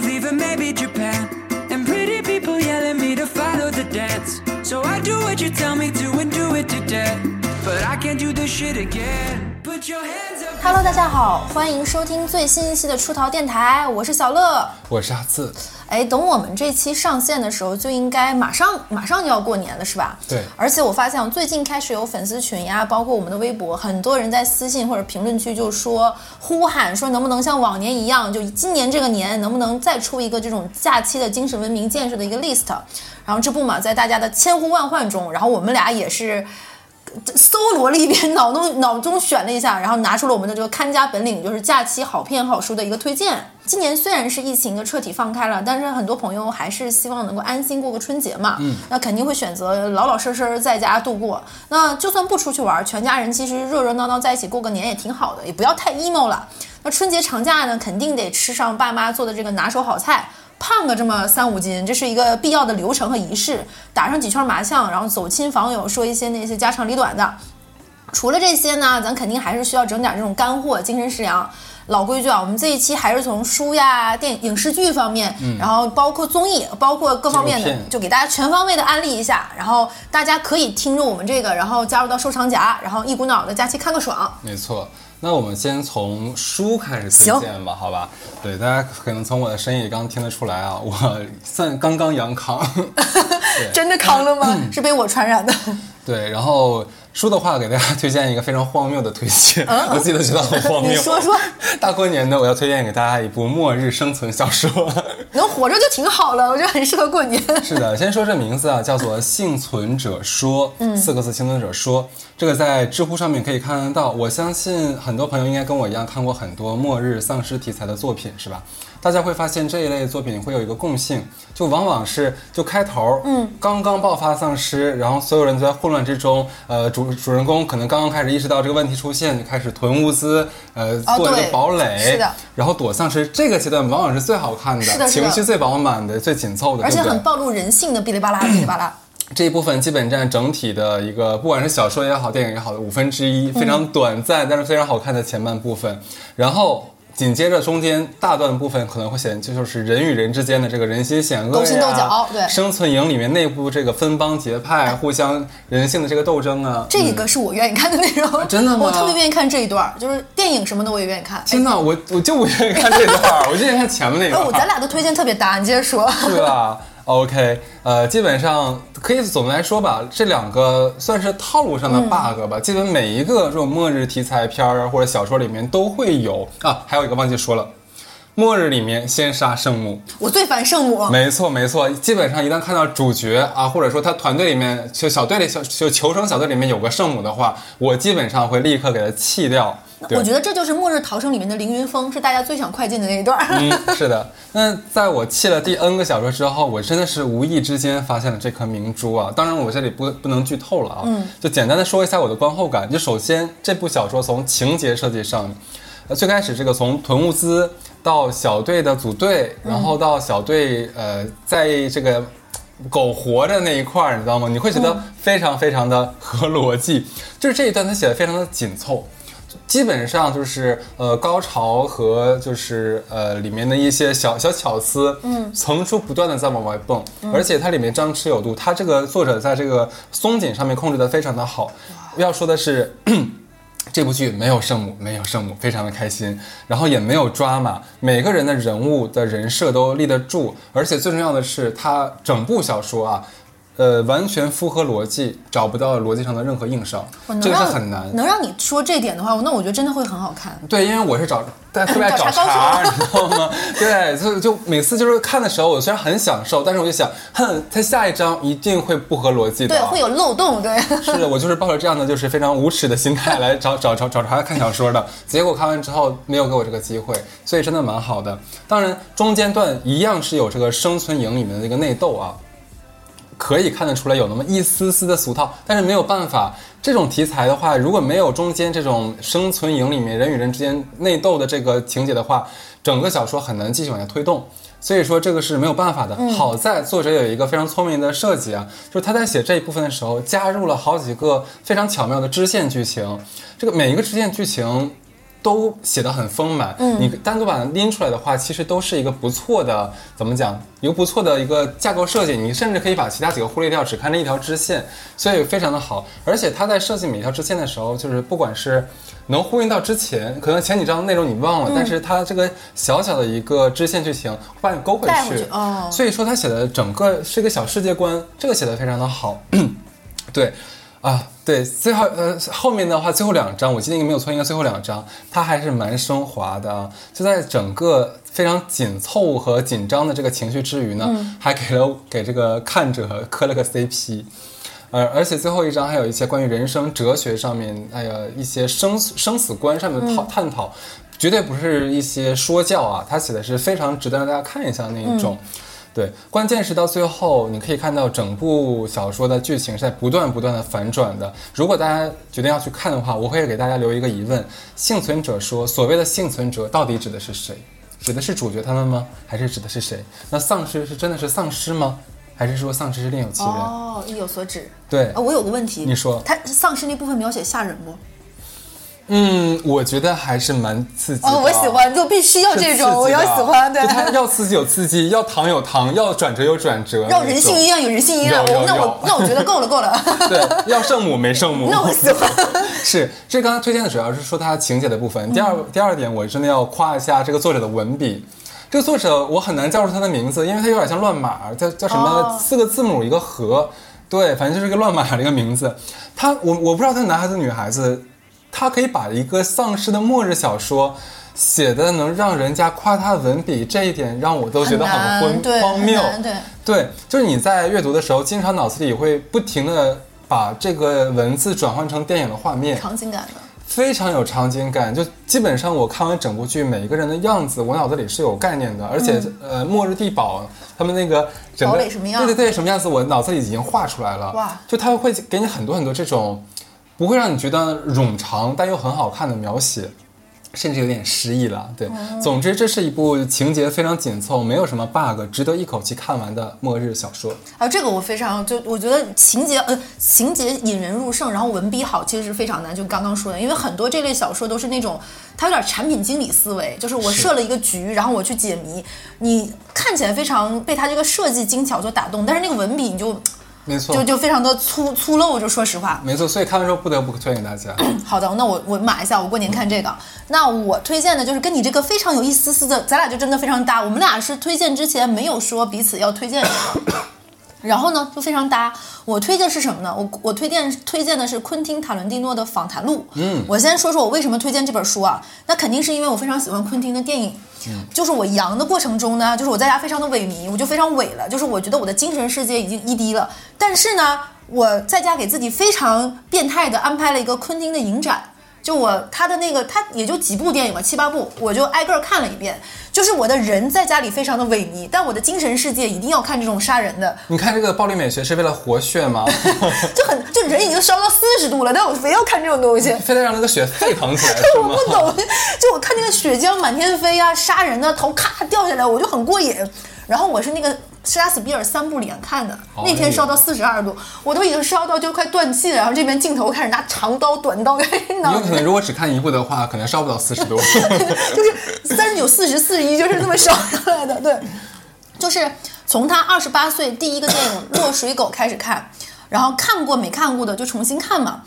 of even maybe Japan. And pretty people yelling me to follow the dance. So I do what you tell me to and do it to death. But I can't do this shit again. Hello，大家好，欢迎收听最新一期的出逃电台，我是小乐。我是阿次，哎，等我们这期上线的时候，就应该马上马上就要过年了，是吧？对而且我发现最近开始有粉丝群呀，包括我们的微博，很多人在私信或者评论区就说呼喊说能不能像往年一样，就今年这个年能不能再出一个这种假期的精神文明建设的一个 list。然后这不嘛，在大家的千呼万唤中，然后我们俩也是。搜罗了一遍，脑中脑中选了一下，然后拿出了我们的这个看家本领，就是假期好片好书的一个推荐。今年虽然是疫情的彻底放开了，但是很多朋友还是希望能够安心过个春节嘛。嗯，那肯定会选择老老实实在家度过。那就算不出去玩，全家人其实热热闹闹在一起过个年也挺好的，也不要太 emo 了。那春节长假呢，肯定得吃上爸妈做的这个拿手好菜。胖个这么三五斤，这是一个必要的流程和仪式。打上几圈麻将，然后走亲访友，说一些那些家长里短的。除了这些呢，咱肯定还是需要整点这种干货，精神食粮。老规矩啊，我们这一期还是从书呀、电影视剧方面，然后包括综艺，包括各方面的就给大家全方位的安利一下。然后大家可以听着我们这个，然后加入到收藏夹，然后一股脑的假期看个爽。没错。那我们先从书开始推荐吧，好吧？对，大家可能从我的声音也刚听得出来啊，我算刚刚阳康。真的康了吗？嗯是被我传染的。对，然后书的话，给大家推荐一个非常荒谬的推荐，我自己都觉得很荒谬。嗯 你说说，大过年的，我要推荐给大家一部末日生存小说。能活着就挺好了，我觉得很适合过年。是的，先说这名字啊，叫做《幸存者说》，嗯四个字，幸存者说，这个在知乎上面可以看得到。我相信很多朋友应该跟我一样看过很多末日丧尸题材的作品，是吧？大家会发现这一类作品会有一个共性，就往往是就开头，嗯，刚刚爆发丧尸，然后所有人都在混乱之中，呃，主主人公可能刚刚开始意识到这个问题出现，就开始囤物资，呃，哦做一个堡垒，是的，然后躲丧尸。这个阶段往往是最好看的，情绪最饱满的，最紧凑的，而且很暴露人性的哔哩吧啦，哔哩吧啦。这一部分基本占整体的一个，不管是小说也好，电影也好的五分之一，非常短暂、但是非常好看的前半部分。然后紧接着中间大段部分可能会显，这就是人与人之间的这个人心险恶呀，勾心斗角对生存营里面内部这个分帮结派、互相人性的这个斗争啊。这个是我愿意看的内容、真的吗我特别愿意看这一段，就是电影什么的我也愿意看。真的，我我就不愿意看这段儿，我就愿意看前面那哎，段儿。我咱俩的推荐特别搭，你接着说。是吧？OK，呃，基本上可以总的来说吧，这两个算是套路上的 bug 吧。基本每一个这种末日题材片儿或者小说里面都会有啊。还有一个忘记说了，末日里面先杀圣母，我最烦圣母，没错没错。基本上一旦看到主角啊，或者说他团队里面就小队里小就求生小队里面有个圣母的话，我基本上会立刻给他弃掉。对我觉得这就是《末日逃生》里面的凌云峰，是大家最想快进的那一段儿。嗯，是的。那在我弃了第 N 个小说之后，我真的是无意之间发现了这颗明珠啊！当然，我这里不不能剧透了啊，嗯，就简单的说一下我的观后感。就首先，这部小说从情节设计上，呃，最开始这个从囤物资到小队的组队，然后到小队呃，在这个。苟活着那一块儿，你知道吗？你会觉得非常非常的合逻辑，就是这一段他写的非常的紧凑，基本上就是呃高潮和就是呃里面的一些小小巧思，嗯，层出不穷的在往外蹦，而且它里面张弛有度，它这个作者在这个松紧上面控制的非常的好。要说的是。这部剧没有圣母，没有圣母，非常的开心，然后也没有抓马，每个人的人物的人设都立得住，而且最重要的是，它整部小说啊，呃，完全符合逻辑，找不到逻辑上的任何硬伤这个是很难。能让你说这点的话，那我觉得真的会很好看。对，因为我是找在特别爱 找找茬你知道吗？对，就就每次就是看的时候，我虽然很享受，但是我就想，哼，他下一章一定会不合逻辑的。对，会有漏洞。对，是的，我就是抱着这样的就是非常无耻的心态来找找找找茬看小说的，结果看完之后没有给我这个机会，所以真的蛮好的。当然，中间段一样是有这个生存营里面的这个内斗啊，可以看得出来有那么一丝丝的俗套，但是没有办法，这种题材的话，如果没有中间这种生存营里面人与人之间内斗的这个情节的话，整个小说很难继续往下推动。所以说这个是没有办法的。好在作者有一个非常聪明的设计啊，就是他在写这一部分的时候，加入了好几个非常巧妙的支线剧情。这个每一个支线剧情都写得很丰满。嗯，你单独把它拎出来的话，其实都是一个不错的，怎么讲？一个不错的一个架构设计。你甚至可以把其他几个忽略掉，只看这一条支线，所以非常的好。而且它在设计每一条支线的时候，就是不管是能呼应到之前，可能前几章内容你忘了，但是它这个小小的一个支线剧情会把你勾回去。去哦所以说他写的整个是一个小世界观，这个写的非常的好。对，啊，对，最后呃后面的话，最后两章我记得应该没有错，应该最后两章它还是蛮升华的啊，就在整个非常紧凑和紧张的这个情绪之余呢，还给了给这个看者磕了个 CP。而，而且最后一章还有一些关于人生哲学上面，哎呀，一些生死生死观上面的讨、探讨，绝对不是一些说教啊，他写的是非常值得让大家看一下那一种。对，关键是到最后，你可以看到整部小说的剧情是在不断不断的反转的。如果大家决定要去看的话，我会给大家留一个疑问：幸存者说，所谓的幸存者到底指的是谁？指的是主角他们吗？还是指的是谁？那丧尸是真的是丧尸吗？还是说丧尸是另有其人？哦，意有所指。对啊，，我有个问题，你说他丧尸那部分描写吓人不？嗯，我觉得还是蛮刺激的。哦，我喜欢，就必须要这种，我要喜欢，对就。它要刺激有刺激，要糖有糖，要转折有转折，要人性那种一样有人性一样，有有我那我那我觉得够了够了，对，要圣母没圣母。那我喜欢。是，这刚刚推荐的主要是说它情节的部分。第二，第二点，我真的要夸一下这个作者的文笔。这个作者我很难叫出他的名字，因为他有点像乱码，叫叫什么哦四个字母一个和，对，反正就是一个乱码的一个名字。他我我不知道他是男孩子女孩子，他可以把一个丧尸的末日小说。写的能让人家夸他的文笔，这一点让我都觉得很荒荒谬。对对，就是你在阅读的时候，经常脑子里会不停的把这个文字转换成电影的画面，场景感的。非常有场景感。就基本上我看完整部剧，每一个人的样子，我脑子里是有概念的。而且，呃，末日地堡他们那个整个堡垒什么样对对对，什么样子，我脑子里已经画出来了。哇就他会给你很多很多这种，不会让你觉得冗长但又很好看的描写。甚至有点诗意了，对。总之，这是一部情节非常紧凑，没有什么 bug，值得一口气看完的末日小说。啊，这个我非常就我觉得情节呃情节引人入胜，然后文笔好，其实是非常难。就刚刚说的，因为很多这类小说都是那种它有点产品经理思维，就是我设了一个局，然后我去解谜，你看起来非常被它这个设计精巧所打动，但是那个文笔你就没错，就就非常的粗粗陋，就说实话。没错。所以看完之后不得不推荐给大家。好的，那我我码一下，我过年看这个。那我推荐的就是跟你这个非常有一丝丝的，咱俩就真的非常搭。我们俩是推荐之前没有说彼此要推荐什么。然后呢，就非常搭。我推荐是什么呢？我我推荐推荐的是昆汀塔伦蒂诺的访谈录。嗯，我先说说我为什么推荐这本书啊？那肯定是因为我非常喜欢昆汀的电影。嗯，就是我阳的过程中呢，就是我在家非常的萎靡，我就非常萎了，就是我觉得我的精神世界已经一低了。但是呢，我在家给自己非常变态的安排了一个昆汀的影展。就我他的那个，他也就几部电影吧，七八部，我就挨个儿看了一遍。就是我的人在家里非常的萎靡，但我的精神世界一定要看这种杀人的，你看这个暴力美学是为了活血吗？就很就人已经烧到四十度了，但我非要看这种东西。非得让那个血沸腾起来 是我？不懂，就我看那个血浆满天飞啊，杀人的头咔掉下来，我就很过瘾。然后我是那个杀死比尔三部连看的，哦那天烧到四十二度，我都已经烧到就快断气了。然后这边镜头开始拿长刀、短刀开始你挠有可能如果只看一部的话，可能烧不到四十度。就是三十九、四十、四十一，就是这么烧上来的。对，就是从他二十八岁第一个电影《落水狗》开始看，然后看过没看过的就重新看嘛。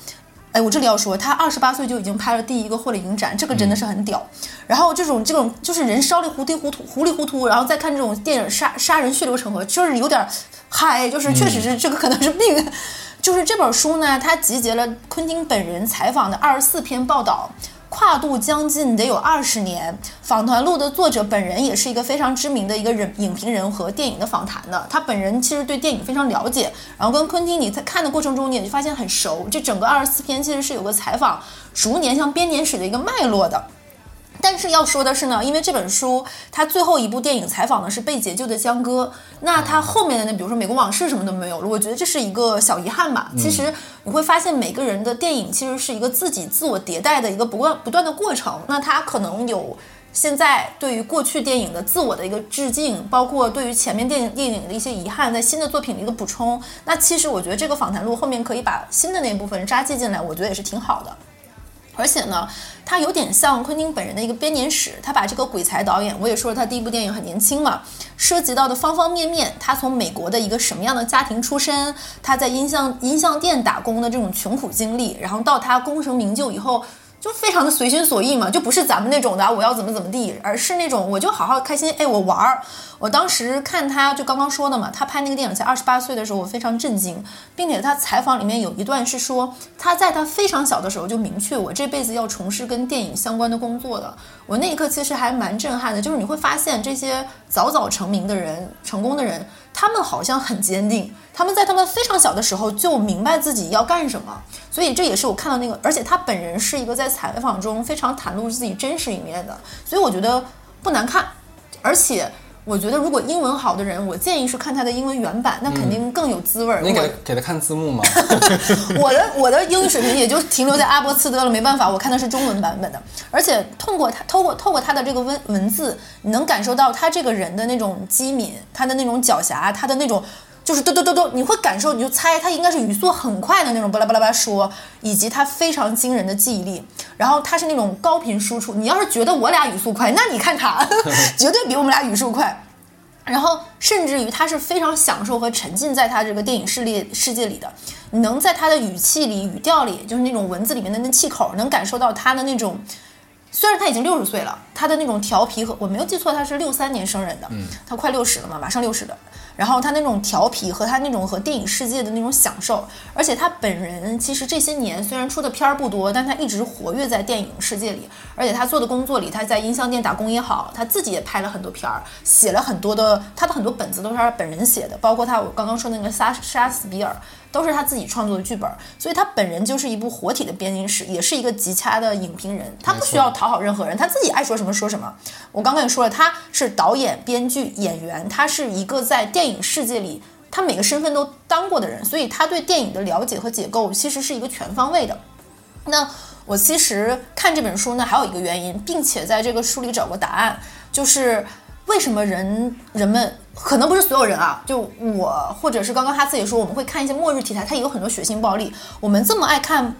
哎，我这里要说，他二十八岁就已经拍了第一个获了影展，这个真的是很屌。然后这种这种就是人烧的糊里糊涂、糊里糊涂，然后再看这种电影杀杀人血流成河，就是有点嗨，就是确实是这个可能是病。就是这本书呢，它集结了昆汀本人采访的二十四篇报道，跨度将近得有二十年。访谈录的作者本人也是一个非常知名的一个人影评人和电影的访谈的，他本人其实对电影非常了解，然后跟昆汀你在看的过程中，你也就发现很熟。这整个二十四篇其实是有个采访，逐年像编年史的一个脉络的。但是要说的是呢，因为这本书它最后一部电影采访的是被解救的江歌，那它后面的那比如说《美国往事》什么都没有了，我觉得这是一个小遗憾吧。其实你会发现每个人的电影其实是一个自己自我迭代的一个不断不断的过程，那它可能有。现在对于过去电影的自我的一个致敬，包括对于前面电影电影的一些遗憾，在新的作品的一个补充。那其实我觉得这个访谈录后面可以把新的那部分扎记进来，我觉得也是挺好的。而且呢，他有点像昆汀本人的一个编年史，他把这个鬼才导演，我也说了，他第一部电影很年轻嘛，涉及到的方方面面，他从美国的一个什么样的家庭出身，他在音像音像店打工的这种穷苦经历，然后到他功成名就以后。就非常的随心所欲嘛，就不是咱们那种的我要怎么怎么地，而是那种我就好好开心，哎，我玩儿。我当时看他就刚刚说的嘛，他拍那个电影才二十八岁的时候，我非常震惊，并且他采访里面有一段是说他在他非常小的时候就明确我这辈子要从事跟电影相关的工作的。我那一刻其实还蛮震撼的，就是你会发现这些早早成名的人、成功的人，他们好像很坚定，他们在他们非常小的时候就明白自己要干什么。所以这也是我看到那个，而且他本人是一个在采访中非常袒露自己真实一面的，所以我觉得不难看，而且。我觉得如果英文好的人，我建议是看他的英文原版，那肯定更有滋味儿。你给给他看字幕吗？我的我的英语水平也就停留在阿波茨德了，没办法，我看的是中文版本的。而且通过他，透过透过他的这个文文字，你能感受到他这个人的那种机敏，他的那种狡黠，他的那种。就是嘟嘟嘟嘟，你会感受，你就猜他应该是语速很快的那种，巴拉巴拉巴拉说，以及他非常惊人的记忆力，然后他是那种高频输出。你要是觉得我俩语速快，那你看他 绝对比我们俩语速快。然后甚至于他是非常享受和沉浸在他这个电影世界世界里的，你能在他的语气里、语调里，就是那种文字里面的那气口，能感受到他的那种。虽然他已经六十岁了，他的那种调皮和我没有记错，他是六三年生人的，嗯，他快六十了嘛，马上六十的。然后他那种调皮和他那种和电影世界的那种享受，而且他本人其实这些年虽然出的片儿不多，但他一直活跃在电影世界里。而且他做的工作里，他在音像店打工也好，他自己也拍了很多片儿，写了很多的他的很多本子都是他本人写的，包括他我刚刚说那个杀杀死比尔都是他自己创作的剧本。所以他本人就是一部活体的编年史，也是一个极佳的影评人。他不需要讨好任何人，他自己爱说什么说什么。我刚刚也说了，他是导演、编剧、演员，他是一个在电影世界里，他每个身份都当过的人，所以他对电影的了解和解构其实是一个全方位的。那我其实看这本书呢，还有一个原因，并且在这个书里找过答案，就是为什么人人们可能不是所有人啊，就我或者是刚刚他自己说，我们会看一些末日题材，它也有很多血腥暴力，我们这么爱看。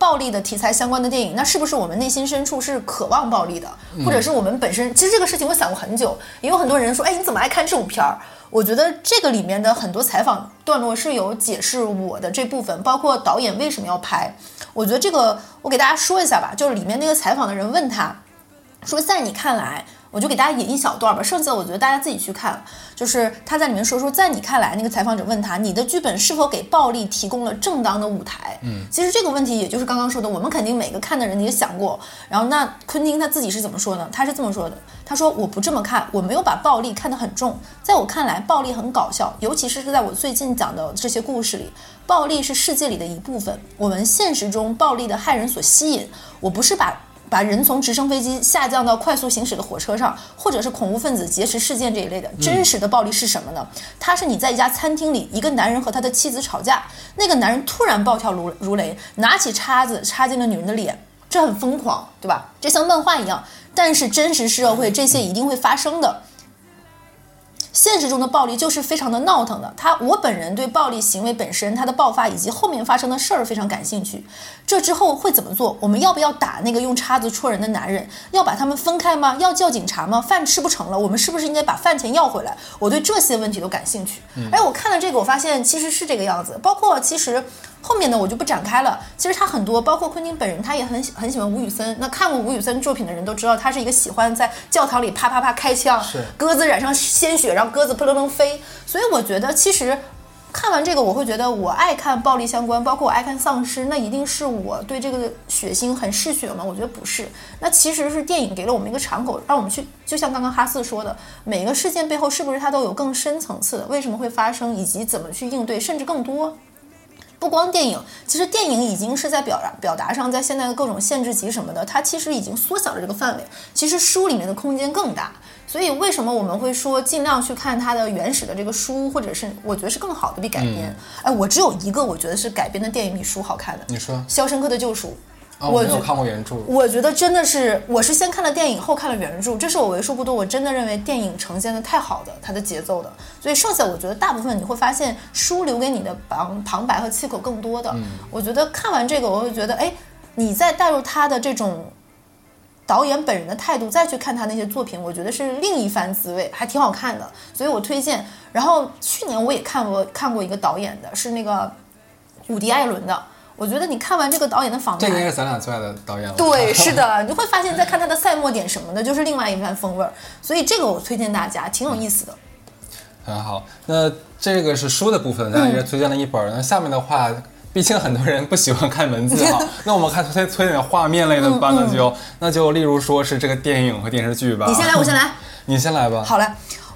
暴力的题材相关的电影，那是不是我们内心深处是渴望暴力的，或者是我们本身？其实这个事情我想过很久，也有很多人说，哎，你怎么爱看这种片儿？我觉得这个里面的很多采访段落是有解释我的这部分，包括导演为什么要拍。我觉得这个我给大家说一下吧，就是里面那个采访的人问他，说在你看来。我就给大家引一小段吧，剩下的我觉得大家自己去看。就是他在里面说说，在你看来，那个采访者问他，你的剧本是否给暴力提供了正当的舞台？嗯，其实这个问题也就是刚刚说的，我们肯定每个看的人也想过。然后那昆汀他自己是怎么说呢？他是这么说的，他说我不这么看，我没有把暴力看得很重，在我看来，暴力很搞笑，尤其是是在我最近讲的这些故事里，暴力是世界里的一部分，我们现实中暴力的害人所吸引。我不是把。把人从直升飞机下降到快速行驶的火车上，或者是恐怖分子劫持事件这一类的，真实的暴力是什么呢？它是你在一家餐厅里，一个男人和他的妻子吵架，那个男人突然暴跳如如雷，拿起叉子插进了女人的脸，这很疯狂，对吧？这像漫画一样，但是真实社会这些一定会发生的。现实中的暴力就是非常的闹腾的。他，我本人对暴力行为本身、它的爆发以及后面发生的事儿非常感兴趣。这之后会怎么做？我们要不要打那个用叉子戳人的男人？要把他们分开吗？要叫警察吗？饭吃不成了，我们是不是应该把饭钱要回来？我对这些问题都感兴趣。哎，我看了这个，我发现其实是这个样子。包括其实。后面呢，我就不展开了。其实他很多，包括昆汀本人，他也很很喜欢吴宇森。那看过吴宇森作品的人都知道，他是一个喜欢在教堂里啪啪啪开枪，鸽子染上鲜血，然后鸽子扑棱棱飞。所以我觉得，其实看完这个，我会觉得我爱看暴力相关，包括我爱看丧尸，那一定是我对这个血腥很嗜血吗？我觉得不是。那其实是电影给了我们一个敞口，让我们去，就像刚刚哈四说的，每个事件背后是不是它都有更深层次的，为什么会发生，以及怎么去应对，甚至更多。不光电影，其实电影已经是在表达表达上，在现在的各种限制级什么的，它其实已经缩小了这个范围。其实书里面的空间更大，所以为什么我们会说尽量去看它的原始的这个书，或者是我觉得是更好的比改编。哎，我只有一个我觉得是改编的电影比书好看的。你说《肖申克的救赎》。我没有看过原著，我觉得真的是，我是先看了电影后看了原著，这是我为数不多，我真的认为电影呈现的太好的，它的节奏的，所以剩下我觉得大部分你会发现书留给你的旁旁白和气口更多的。我觉得看完这个，我会觉得，哎，你再带入他的这种导演本人的态度，再去看他那些作品，我觉得是另一番滋味，还挺好看的，所以我推荐。然后去年我也看过看过一个导演的，是那个伍迪·艾伦的。我觉得你看完这个导演的访谈，这应该是咱俩最爱的导演了。对，是的，你会发现在看他的赛末点什么的，就是另外一番风味儿。所以这个我推荐大家，挺有意思的。很好，那这个是书的部分，咱俩也推荐了一本儿。那下面的话，毕竟很多人不喜欢看文字哈，那我们看推推点画面类的吧，那就那就例如说是这个电影和电视剧吧。你先来，我先来。你先来吧。好嘞，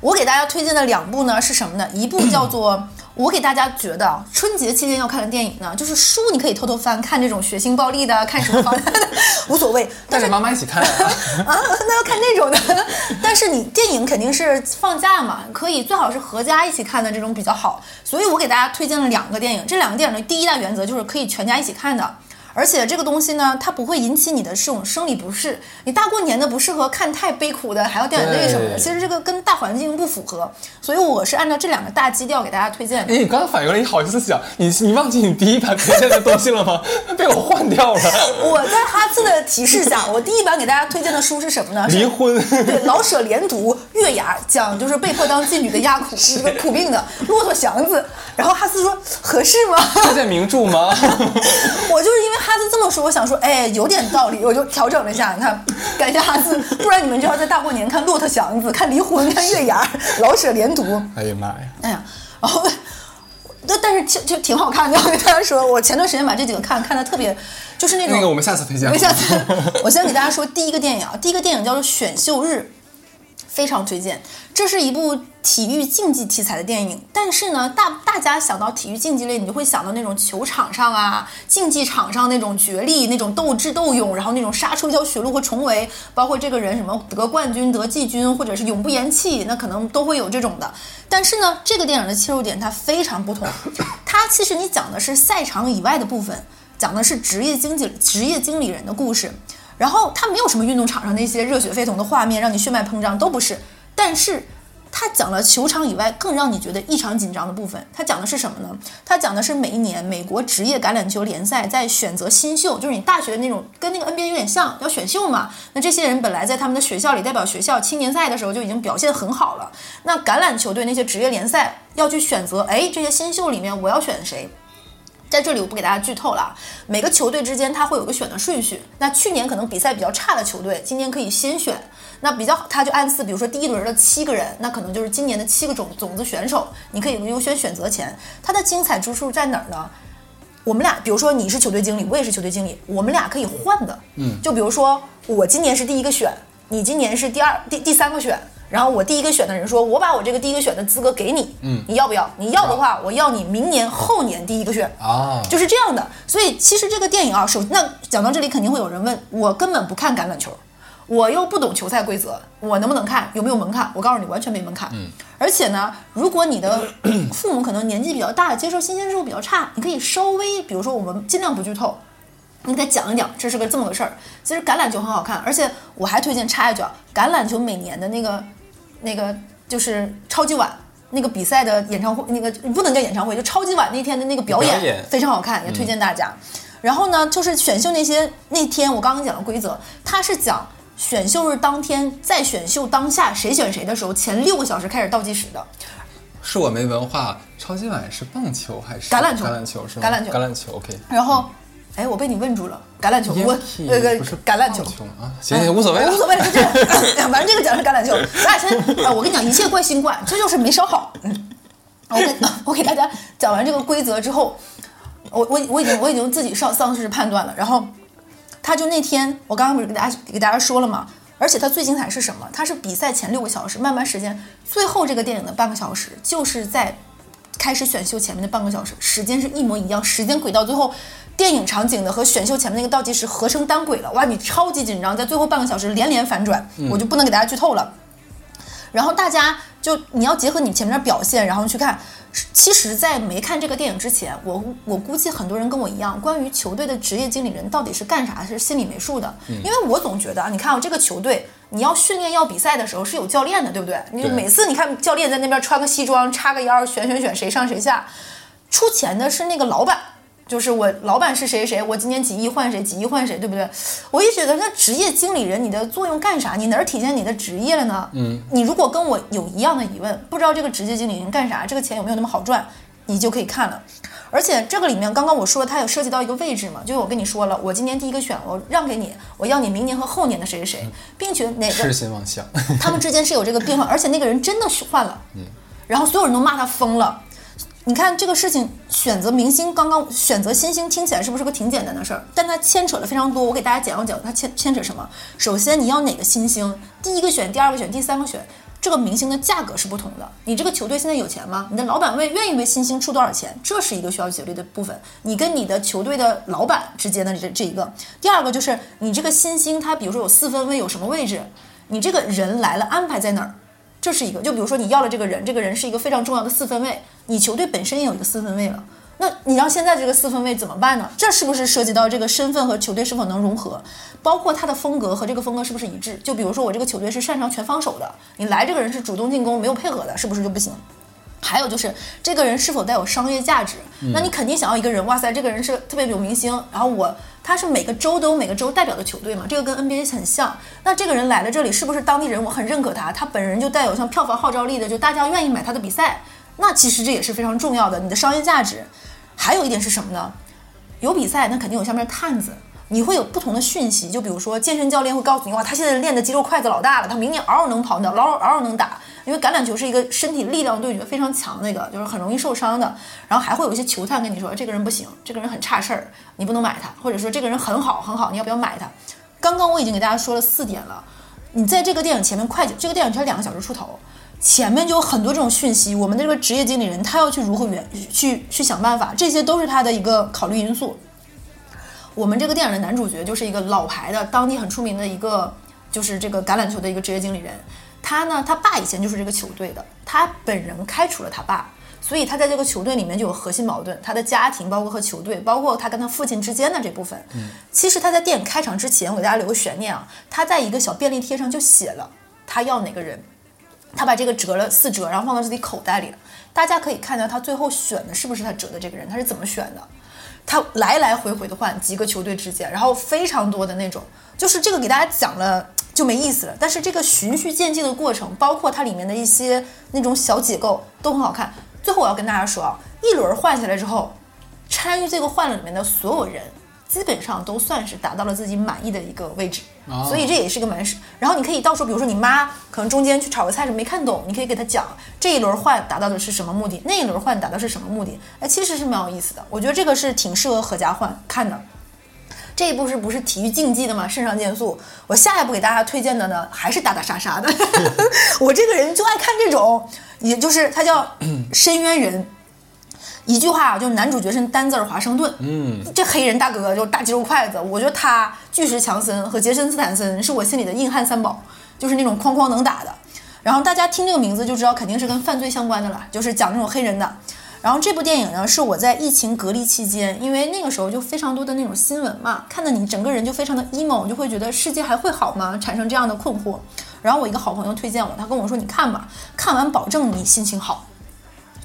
我给大家推荐的两部呢是什么呢？一部叫做。我给大家觉得啊，春节期间要看的电影呢，就是书你可以偷偷翻，看这种血腥暴力的，看什么方向的无所谓，带着妈妈一起看 啊，那要看那种的。但是你电影肯定是放假嘛，可以最好是合家一起看的这种比较好。所以我给大家推荐了两个电影，这两个电影的第一大原则就是可以全家一起看的。而且这个东西呢，它不会引起你的这种生理不适。你大过年的不适合看太悲苦的，还要掉眼泪什么的。其实这个跟大环境不符合，所以我是按照这两个大基调给大家推荐。哎，你刚刚反应过来，你好意思讲？你你忘记你第一版推荐的东西了吗？被我换掉了。我在哈次的提示下，我第一版给大家推荐的书是什么呢？离婚。对，老舍连读《月牙》，讲就是被迫当妓女的压苦苦命的 骆驼祥子。然后哈斯说合适吗？推荐名著吗？我就是因为。哈斯这么说，我想说，哎，有点道理，我就调整了一下。你看，感谢哈斯，不然你们就要在大过年看《骆驼祥子》、看《离婚》、看《月牙》、老舍连读。哎呀妈呀！哎呀，然后，但但是就就挺好看的。我跟大家说，我前段时间把这几个看看的特别，就是那种。那个我们下次推荐。我下次，我先给大家说第一个电影啊，第一个电影叫做《选秀日》。非常推荐，这是一部体育竞技题材的电影。但是呢，大大家想到体育竞技类，你就会想到那种球场上啊，竞技场上那种角力、那种斗智斗勇，然后那种杀出一条血路和重围，包括这个人什么得冠军、得季军，或者是永不言弃，那可能都会有这种的。但是呢，这个电影的切入点它非常不同，它其实你讲的是赛场以外的部分，讲的是职业经济、职业经理人的故事。然后它没有什么运动场上那些热血沸腾的画面，让你血脉膨胀都不是。但是，它讲了球场以外更让你觉得异常紧张的部分。它讲的是什么呢？它讲的是每一年美国职业橄榄球联赛在选择新秀，就是你大学的那种，跟那个 NBA 有点像，要选秀嘛。那这些人本来在他们的学校里代表学校青年赛的时候就已经表现很好了。那橄榄球队那些职业联赛要去选择，哎，这些新秀里面我要选谁？在这里我不给大家剧透了，每个球队之间它会有个选的顺序。那去年可能比赛比较差的球队，今年可以先选。那比较他就按次，比如说第一轮的七个人，那可能就是今年的七个种种子选手，你可以优先选择权。它的精彩之处在哪儿呢？我们俩，比如说你是球队经理，我也是球队经理，我们俩可以换的。嗯，就比如说我今年是第一个选，你今年是第二、第第三个选。然后我第一个选的人说：“我把我这个第一个选的资格给你，嗯，你要不要？你要的话，我要你明年后年第一个选啊，就是这样的。所以其实这个电影啊，首那讲到这里，肯定会有人问我，根本不看橄榄球，我又不懂球赛规则，我能不能看？有没有门槛？我告诉你，完全没门槛。嗯，而且呢，如果你的 父母可能年纪比较大，接受新鲜事物比较差，你可以稍微，比如说我们尽量不剧透，你给他讲一讲，这是个这么个事儿。其实橄榄球很好看，而且我还推荐插一句，橄榄球每年的那个。那个就是超级碗那个比赛的演唱会，那个不能叫演唱会，就超级碗那天的那个表演非常好看，也推荐大家。然后呢，就是选秀那些那天我刚刚讲的规则，它是讲选秀日当天在选秀当下谁选谁的时候，前六个小时开始倒计时的。是我没文化，超级碗是棒球还是橄榄球？橄榄球是橄榄球，橄榄球 OK。然后。哎，我被你问住了，橄榄球，我那个橄榄球啊，行行，无所谓，无所谓，就这样。反正这个讲是橄榄球，咱俩先，啊，我跟你讲，一切怪新冠，这就是没烧好。嗯，我给，我给大家讲完这个规则之后，我我我已经我已经自己上丧失判断了。然后，他就那天，我刚刚不是给大家给大家说了吗？而且他最精彩是什么？他是比赛前六个小时，慢慢时间，最后这个电影的半个小时，就是在开始选秀前面的半个小时，时间是一模一样，时间轨道最后。电影场景的和选秀前面那个倒计时合成单轨了，哇，你超级紧张，在最后半个小时连连反转，我就不能给大家剧透了。然后大家就你要结合你前面的表现，然后去看。其实，在没看这个电影之前，我我估计很多人跟我一样，关于球队的职业经理人到底是干啥，是心里没数的。因为我总觉得啊，你看我这个球队，你要训练要比赛的时候是有教练的，对不对？你每次你看教练在那边穿个西装，插个腰，选选选谁上谁下，出钱的是那个老板。就是我老板是谁谁，我今年几亿换谁，几亿换谁，对不对？我一觉得那职业经理人，你的作用干啥？你哪儿体现你的职业了呢？嗯，你如果跟我有一样的疑问，不知道这个职业经理人干啥，这个钱有没有那么好赚，你就可以看了。而且这个里面，刚刚我说它有涉及到一个位置嘛，就是我跟你说了，我今年第一个选，我让给你，我要你明年和后年的谁谁谁，并且哪个痴心妄想。他们之间是有这个变化，而且那个人真的是换了，然后所有人都骂他疯了。你看这个事情，选择明星，刚刚选择新星听起来是不是个挺简单的事儿？但它牵扯了非常多。我给大家讲一讲，它牵牵扯什么？首先你要哪个新星，第一个选，第二个选，第三个选，这个明星的价格是不同的。你这个球队现在有钱吗？你的老板为愿意为新星出多少钱？这是一个需要考虑的部分。你跟你的球队的老板之间的这这一个，第二个就是你这个新星，他比如说有四分位，有什么位置？你这个人来了，安排在哪儿？这是一个，就比如说你要了这个人，这个人是一个非常重要的四分位，你球队本身也有一个四分位了，那你让现在这个四分位怎么办呢？这是不是涉及到这个身份和球队是否能融合，包括他的风格和这个风格是不是一致？就比如说我这个球队是擅长全防守的，你来这个人是主动进攻没有配合的，是不是就不行？还有就是这个人是否带有商业价值？那你肯定想要一个人，哇塞，这个人是特别有明星，然后我他是每个州都有每个州代表的球队嘛，这个跟 NBA 很像。那这个人来了这里，是不是当地人我很认可他？他本人就带有像票房号召力的，就大家愿意买他的比赛。那其实这也是非常重要的，你的商业价值。还有一点是什么呢？有比赛，那肯定有下面探子，你会有不同的讯息。就比如说健身教练会告诉你，哇，他现在练的肌肉块子老大了，他明年嗷嗷能跑，嗷嗷嗷嗷能打。因为橄榄球是一个身体力量对决非常强那个，就是很容易受伤的。然后还会有一些球探跟你说，这个人不行，这个人很差事儿，你不能买他，或者说这个人很好很好，你要不要买他？刚刚我已经给大家说了四点了，你在这个电影前面快，这个电影才两个小时出头，前面就有很多这种讯息。我们的这个职业经理人他要去如何远去去想办法，这些都是他的一个考虑因素。我们这个电影的男主角就是一个老牌的当地很出名的一个，就是这个橄榄球的一个职业经理人。他呢，他爸以前就是这个球队的，他本人开除了他爸，所以他在这个球队里面就有核心矛盾。他的家庭，包括和球队，包括他跟他父亲之间的这部分。嗯，其实他在电影开场之前，我给大家留个悬念啊，他在一个小便利贴上就写了他要哪个人，他把这个折了四折，然后放到自己口袋里了。大家可以看到他最后选的是不是他折的这个人，他是怎么选的？他来来回回的换几个球队之间，然后非常多的那种，就是这个给大家讲了。就没意思了。但是这个循序渐进的过程，包括它里面的一些那种小解构都很好看。最后我要跟大家说啊，一轮换下来之后，参与这个换了里面的所有人，基本上都算是达到了自己满意的一个位置。所以这也是个蛮。然后你可以到时候，比如说你妈可能中间去炒个菜是没看懂，你可以给她讲这一轮换达到的是什么目的，那一轮换达到是什么目的。哎，其实是蛮有意思的。我觉得这个是挺适合合家欢看的。这一部是不是体育竞技的嘛？肾上腺素。我下一步给大家推荐的呢，还是打打杀杀的。我这个人就爱看这种，也就是他叫深渊人。一句话啊，就是男主角是丹泽尔华盛顿。嗯，这黑人大哥就是大肌肉筷子。我觉得他巨石强森和杰森斯坦森是我心里的硬汉三宝，就是那种哐哐能打的。然后大家听这个名字就知道，肯定是跟犯罪相关的了，就是讲那种黑人的。然后这部电影呢，是我在疫情隔离期间，因为那个时候就非常多的那种新闻嘛，看得你整个人就非常的 emo，就会觉得世界还会好吗？产生这样的困惑。然后我一个好朋友推荐我，他跟我说：“你看吧，看完保证你心情好。”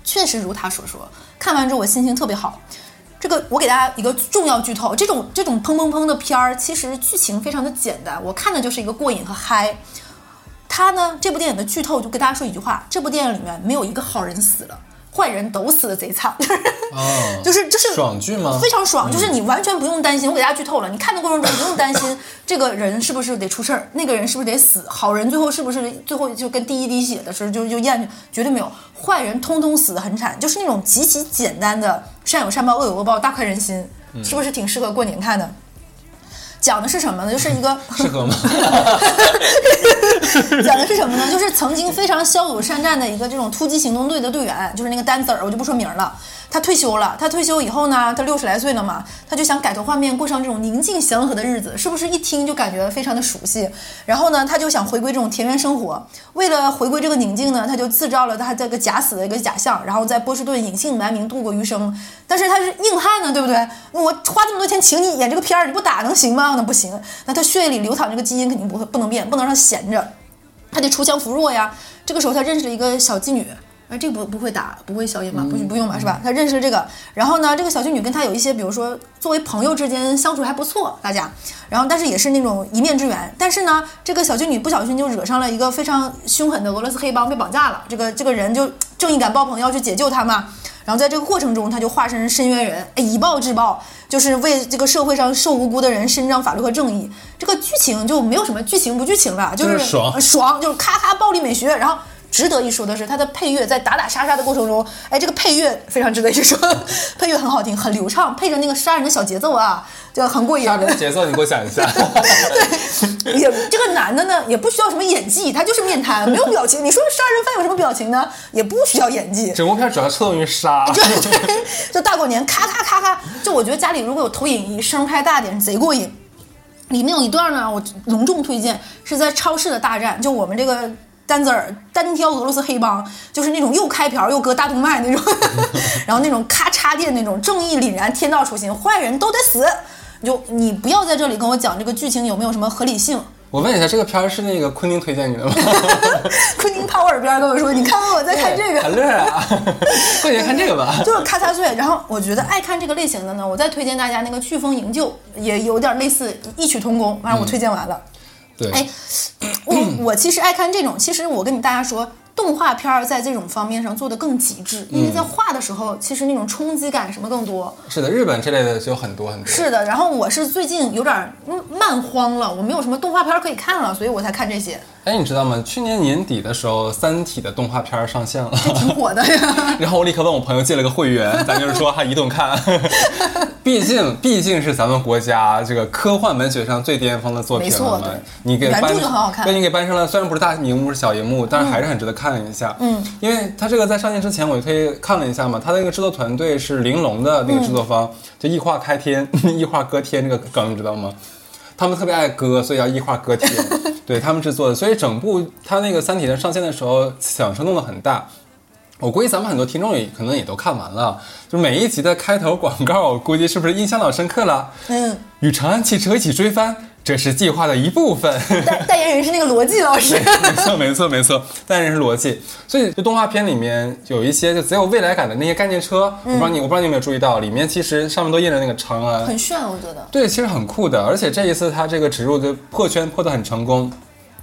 确实如他所说，看完之后我心情特别好。这个我给大家一个重要剧透，这种这种砰砰砰的片儿，其实剧情非常的简单，我看的就是一个过瘾和嗨。他呢，这部电影的剧透就跟大家说一句话：这部电影里面没有一个好人死了。坏人都死的贼惨，就是就是爽剧吗？非常爽，就是你完全不用担心。我给大家剧透了，你看的过程中不用担心 这个人是不是得出事儿，那个人是不是得死，好人最后是不是最后就跟第一滴血的时候就就咽去，绝对没有，坏人通通死的很惨，就是那种极其简单的善有善报恶有恶报，大快人心，是不是挺适合过年看的？讲的是什么呢？就是一个适合吗？讲的是什么呢？就是曾经非常骁勇善战的一个这种突击行动队的队员，就是那个丹子儿，我就不说名了。他退休了，他退休以后呢，他六十来岁了嘛，他就想改头换面，过上这种宁静祥和的日子，是不是一听就感觉非常的熟悉？然后呢，他就想回归这种田园生活。为了回归这个宁静呢，他就自造了他这个假死的一个假象，然后在波士顿隐姓埋名度过余生。但是他是硬汉呢，对不对？我花这么多钱请你演这个片儿，你不打能行吗？那不行，那他血液里流淌这个基因肯定不会不能变，不能让闲着，他得锄强扶弱呀。这个时候他认识了一个小妓女。哎，这个不不会打，不会消音吧？不不用吧，是吧？他认识了这个，然后呢，这个小仙女跟他有一些，比如说作为朋友之间相处还不错，大家，然后但是也是那种一面之缘。但是呢，这个小仙女不小心就惹上了一个非常凶狠的俄罗斯黑帮，被绑架了。这个这个人就正义感爆棚，要去解救他嘛。然后在这个过程中，他就化身深渊人，哎，以暴制暴，就是为这个社会上受无辜的人伸张法律和正义。这个剧情就没有什么剧情不剧情了，就是爽，就是咔咔暴力美学。然后值得一说的是，它的配乐在打打杀杀的过程中，哎，这个配乐非常值得一说，配乐很好听，很流畅，配着那个杀人的小节奏啊，就很过瘾。杀人的节奏你给我讲一下。对也这个男的呢，也不需要什么演技，他就是面瘫，没有表情。你说杀人犯有什么表情呢？也不需要演技。整部片主要侧重于杀，对对，就大过年咔咔咔咔，就我觉得家里如果有投影仪，声开大点，贼过瘾。里面有一段呢，我隆重推荐，是在超市的大战，就我们这个单子儿单挑俄罗斯黑帮，就是那种又开瓢又割大动脉那种，然后那种咔嚓电那种，正义凛然，天道酬勤，坏人都得死。就你不要在这里跟我讲这个剧情有没有什么合理性。我问一下，这个片儿是那个昆汀推荐你的吗？昆汀趴我耳边跟我说：“你看看我在看这个。”好乐啊！快点看这个吧。就是咔嚓碎。然后我觉得爱看这个类型的呢，我再推荐大家那个《飓风营救》，也有点类似，异曲同工。反正我推荐完了。对，哎，我 我其实爱看这种。其实我跟你大家说，动画片儿在这种方面上做的更极致，因为在画的时候，其实那种冲击感什么更多。是的，日本这类的就很多很多。是的，然后我是最近有点嗯漫荒了，我没有什么动画片儿可以看了，所以我才看这些，哎，你知道吗？去年年底的时候，《三体》的动画片儿上线了。挺火的呀。然后我立刻问我朋友借了个会员，咱就是说还一顿看。毕竟毕竟是咱们国家这个科幻文学上最巅峰的作品了嘛。你给搬原著就很好看对，你给搬上了，虽然不是大荧幕是小荧幕，但是还是很值得看一下。嗯，因为它这个在上线之前，我就可以看了一下嘛，它那个制作团队是玲珑的那个制作方，嗯就异化开天，异化歌天这个梗你知道吗？他们特别爱歌，所以要异化歌天，对他们制作的，所以整部他那个《三体》在上线的时候，响声弄得很大。我估计咱们很多听众也可能也都看完了，就每一集的开头广告，我估计是不是印象老深刻了？嗯，与长安汽车一起追番，这是计划的一部分。代代言人是那个逻辑老师。没错，没错，没错，代言人是逻辑。所以，就动画片里面有一些就贼有未来感的那些概念车，我不知道你，我不知道你有没有注意到，里面其实上面都印着那个长安，很炫，我觉得。对，其实很酷的。而且这一次它这个植入的破圈破得很成功。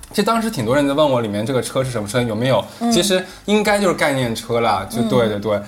其实当时挺多人在问我里面这个车是什么车，有没有？其实应该就是概念车啦，就对对对。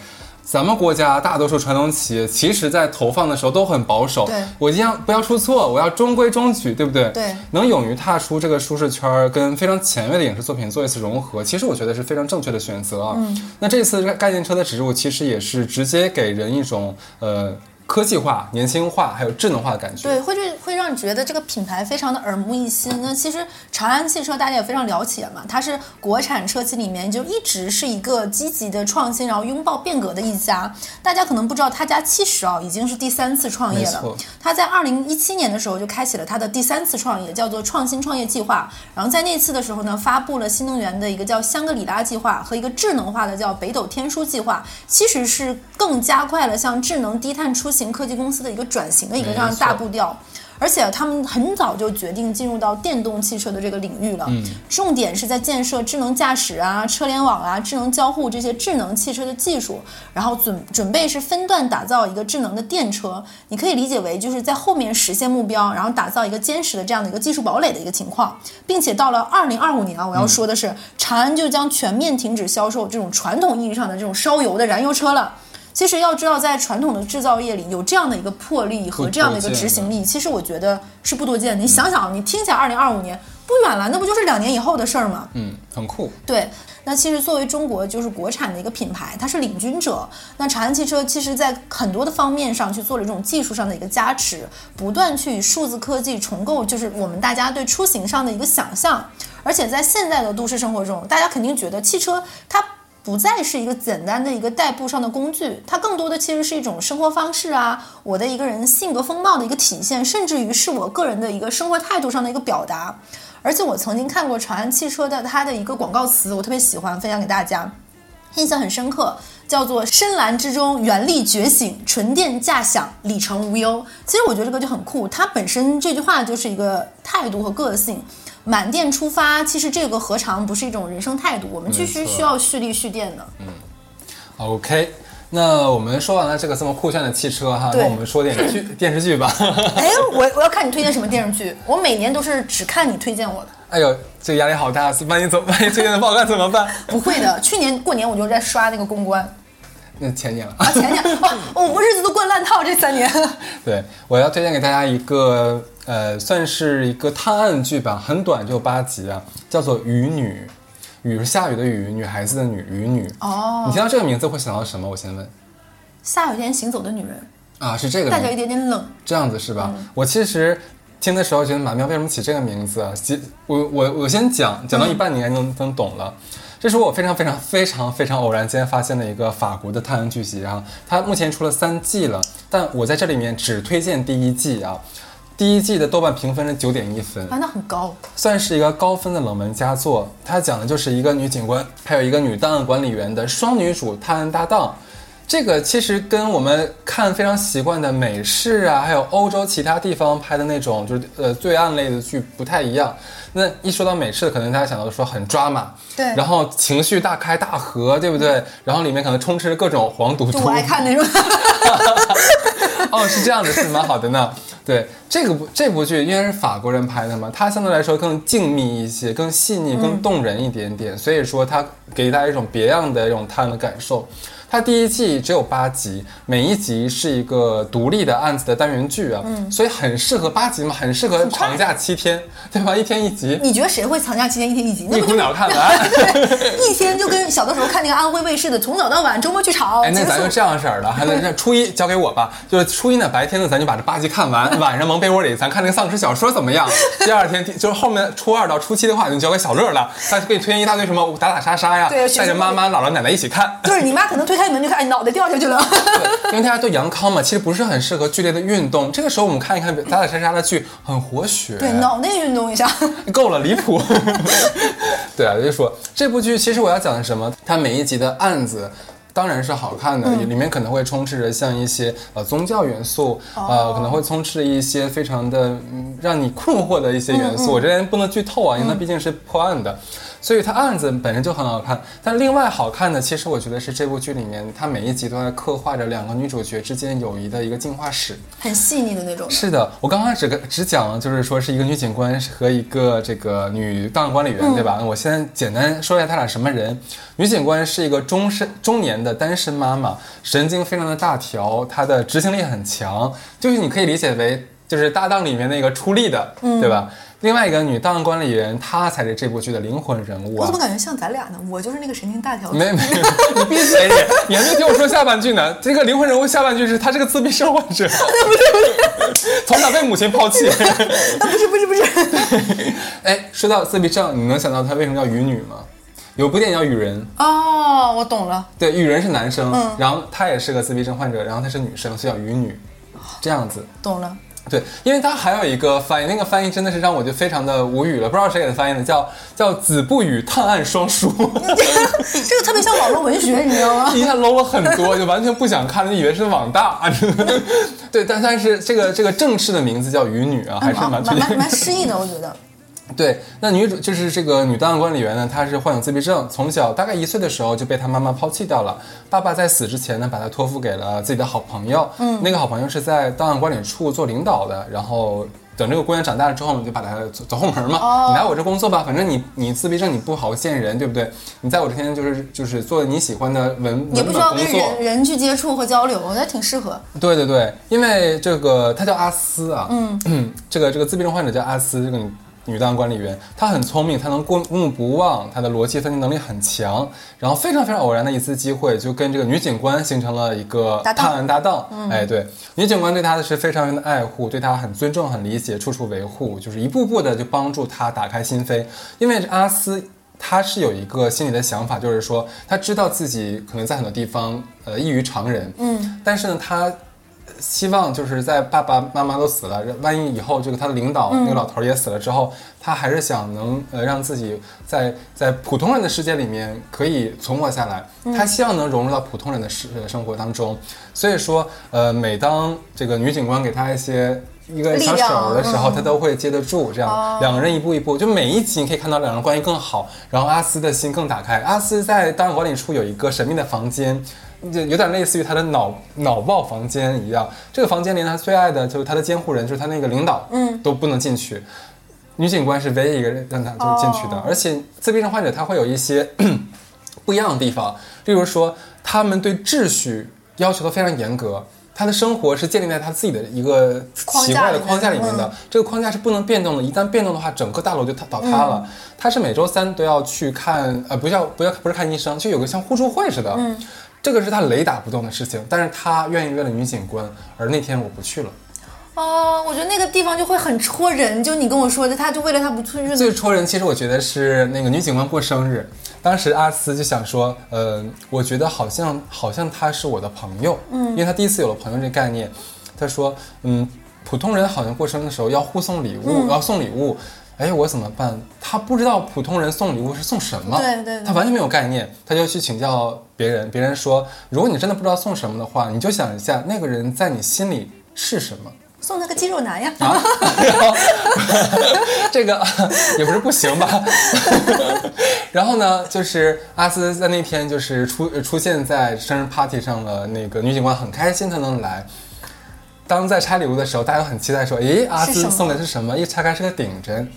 咱们国家大多数传统企业，其实在投放的时候都很保守。对我一样不要出错，我要中规中矩，对不对？对能勇于踏出这个舒适圈儿，跟非常前卫的影视作品做一次融合，其实我觉得是非常正确的选择啊。嗯，那这次概念车的植入，其实也是直接给人一种呃科技化、年轻化还有智能化的感觉。对，会觉会让你觉得这个品牌非常的耳目一新。那其实长安汽车大家也非常了解嘛，它是国产车企里面就一直是一个积极的创新，然后拥抱变革的一家。大家可能不知道，他家其实啊已经是第三次创业了错。他在二零一七年的时候就开启了他的第三次创业，叫做创新创业计划。然后在那次的时候呢，发布了新能源的一个叫香格里拉计划和一个智能化的叫北斗天枢计划，其实是更加快了像智能低碳出行科技公司的一个转型的一个这样大步调。而且他们很早就决定进入到电动汽车的这个领域了，重点是在建设智能驾驶啊、车联网啊、智能交互这些智能汽车的技术，然后准准备是分段打造一个智能的电车。你可以理解为就是在后面实现目标，然后打造一个坚实的这样的一个技术堡垒的一个情况，并且到了二零二五年啊，我要说的是，长安就将全面停止销售这种传统意义上的这种烧油的燃油车了。其实要知道，在传统的制造业里，有这样的一个魄力和这样的一个执行力，其实我觉得是不多见的。你想想，你听起来二零二五年不远了，那不就是两年以后的事儿吗？嗯，很酷。对，那其实作为中国就是国产的一个品牌，它是领军者。那长安汽车其实在很多的方面上去做了这种技术上的一个加持，不断去与数字科技重构，就是我们大家对出行上的一个想象。而且在现在的都市生活中，大家肯定觉得汽车它。不再是一个简单的一个代步上的工具，它更多的其实是一种生活方式啊，我的一个人性格风貌的一个体现，甚至于是我个人的一个生活态度上的一个表达。而且我曾经看过长安汽车的它的一个广告词，我特别喜欢分享给大家，印象很深刻，叫做“深蓝之中原力觉醒，纯电驾享，里程无忧”。其实我觉得这个就很酷，它本身这句话就是一个态度和个性。满电出发，其实这个何尝不是一种人生态度？我们确实需要蓄力蓄电的。嗯 OK，那我们说完了这个这么酷炫的汽车哈，那我们说点剧 电视剧吧。哎，我我要看你推荐什么电视剧，我每年都是只看你推荐我的。哎呦，这个压力好大，万一怎万一推荐的不好看怎么办？不会的，去年过年我就在刷那个公关那前年了。啊，前年哦，我们日子都过烂套，这三年。对，我要推荐给大家一个呃，算是一个探案剧吧，很短，就八集啊，叫做《雨女》。雨是下雨的雨，女孩子的女，雨女。哦你听到这个名字会想到什么？我先问。下雨天行走的女人，啊，是这个带着名一点点冷。这样子是吧？嗯我其实听的时候觉得马喵为什么起这个名字啊？其我我我先讲，讲到一半你应该能能懂了。这是我非常非常非常非常偶然间发现的一个法国的探案剧集啊，它目前出了三季了，但我在这里面只推荐第一季啊。第一季的豆瓣评分是九点一分，啊，那很高。算是一个高分的冷门佳作。它讲的就是一个女警官，还有一个女档案管理员的双女主探案搭档。这个其实跟我们看非常习惯的美式啊，还有欧洲其他地方拍的那种就是呃罪案类的剧不太一样。那一说到美式，可能大家想到说很抓马，对然后情绪大开大合，对不对？然后里面可能充斥着各种黄赌毒，就我爱看那种。哦，是这样的，是蛮好的呢。对这个部这部剧，因为是法国人拍的嘛，它相对来说更静谧一些，更细腻、更动人一点点，所以说它给大家一种别样的一种探案的感受。它第一季只有八集，每一集是一个独立的案子的单元剧啊，所以很适合八集嘛，很适合长假七天，对吧？一天一集，你觉得谁会长假七天一天一集？那不就一股脑看完。一天就跟小的时候看那个安徽卫视的，从早到晚周末剧场。哎，那咱就这样式儿的，还能让初一交给我吧。就是初一呢，白天呢，咱就把这八集看完，晚上蒙被窝里，咱看那个丧尸小说怎么样？第二天就是后面初二到初七的话，就交给小乐了，他就给你推荐一大堆什么打打杀杀呀，带着妈妈、姥姥、奶奶一起看。就是你妈可能推开门就看，哎，脑袋掉下去了。对，因为大家都阳康嘛，其实不是很适合剧烈的运动。这个时候我们看一看打打杀杀的剧，很活血。对，脑内运动一下。够了，离谱。对啊，就说这部剧，其实我要讲的是什么？它每一集的案子。当然是好看的，里面可能会充斥着像一些呃宗教元素，呃可能会充斥一些非常的、嗯、让你困惑的一些元素。我这边不能剧透啊，因为它毕竟是破案的，所以它案子本身就很好看。但另外好看的，其实我觉得是这部剧里面，它每一集都在刻画着两个女主角之间友谊的一个进化史。很细腻的那种。是的，我刚刚只只讲了，就是说是一个女警官和一个这个女档案管理员，对吧？那我现在简单说一下他俩什么人。女警官是一个中身中年的单身妈妈，神经非常的大条，她的执行力很强，就是你可以理解为就是搭档里面那个出力的，对吧？另外一个女档案管理员，她才是这部剧的灵魂人物啊我怎么！感觉像咱俩呢？我就是那个神经大条。没没，你闭嘴你！你还没听我说下半句呢。这个灵魂人物下半句是他是个自闭症患者，从小被母亲抛弃。啊，不是不是不是。哎，说到自闭症，你能想到他为什么叫雨女吗？有部电影叫《雨人》，哦，我懂了。对，雨人是男生，嗯然后他也是个自闭症患者，然后他是女生，所以叫雨女，这样子。懂了，对，因为他还有一个翻译，那个翻译真的是让我就非常的无语了，不知道谁给他翻译的，叫叫子不语探案双书，这个特别像网络文学，你知道吗？一下 low 了很多，就完全不想看了，就以为是网大。对，但但是这个这个正式的名字叫鱼女啊，还是蛮蛮蛮蛮诗意的，我觉得。对，那女主就是这个女档案管理员呢，她是患有自闭症，从小大概一岁的时候就被她妈妈抛弃掉了。爸爸在死之前呢，把她托付给了自己的好朋友，嗯，那个好朋友是在档案管理处做领导的，然后。等这个姑娘长大了之后呢，就把她走走后门嘛。哦你来我这工作吧，反正你你自闭症，你不好见人，对不对？你在我这天就是就是做你喜欢的文文本也不需要跟。人人去接触和交流，我觉得挺适合。对对对，因为这个她叫阿斯啊，嗯，这个这个自闭症患者叫阿斯，这个女女档案管理员，她很聪明，她能过目不忘，她的逻辑分析能力很强，然后非常非常偶然的一次机会，就跟这个女警官形成了一个探案搭档。哎，对，女警官对她的是非常非常的爱护，对她很尊重、很理解，处处维护，就是一步步的就帮助她打开心扉。因为阿斯他是有一个心里的想法，就是说他知道自己可能在很多地方呃异于常人，嗯，但是呢，他希望就是在爸爸妈妈都死了，万一以后这个他的领导、那个老头儿也死了之后，他还是想能呃让自己在 在普通人的世界里面可以存活下来，他希望能融入到普通人的世生活当中。所以说，呃，每当这个女警官给他一些一个小手的时候，嗯他都会接得住。这样、哦两个人一步一步，就每一集你可以看到两人关系更好，然后阿斯的心更打开。阿斯在档案管理处有一个神秘的房间，就有点类似于他的脑脑爆房间一样。这个房间连他最爱的就是他的监护人，就是他那个领导，嗯，都不能进去。女警官是唯一一个人让他就进去的，哦而且自闭症患者他会有一些 不一样的地方，例如说他们对秩序要求都非常严格。他的生活是建立在他自己的一个奇怪的框架里面的，这个框架是不能变动的。一旦变动的话，整个大楼就倒倒塌了。他是每周三都要去看，呃，不叫不要不是看医生，就有个像互助会似的。嗯，这个是他雷打不动的事情，但是他愿意为了女警官，而那天我不去了。哦，我觉得那个地方就会很戳人。就你跟我说的，他就为了他不去日最子，戳人，其实我觉得是那个女警官过生日，当时阿斯就想说，呃，我觉得好像好像他是我的朋友，嗯，因为他第一次有了朋友这个概念，他说，嗯，普通人好像过生日的时候要互送礼物，要送礼物。哎，我怎么办？他不知道普通人送礼物是送什么，对对对他完全没有概念，他就去请教别人。别人说，如果你真的不知道送什么的话，你就想一下那个人在你心里是什么。送他个肌肉男呀。啊，这个也不是不行吧。然后呢，就是阿斯在那天就是出出现在生日 party 上了，那个女警官很开心她能来。当在拆礼物的时候，大家都很期待说：“诶，阿斯送的是什么？”一拆开是个顶针。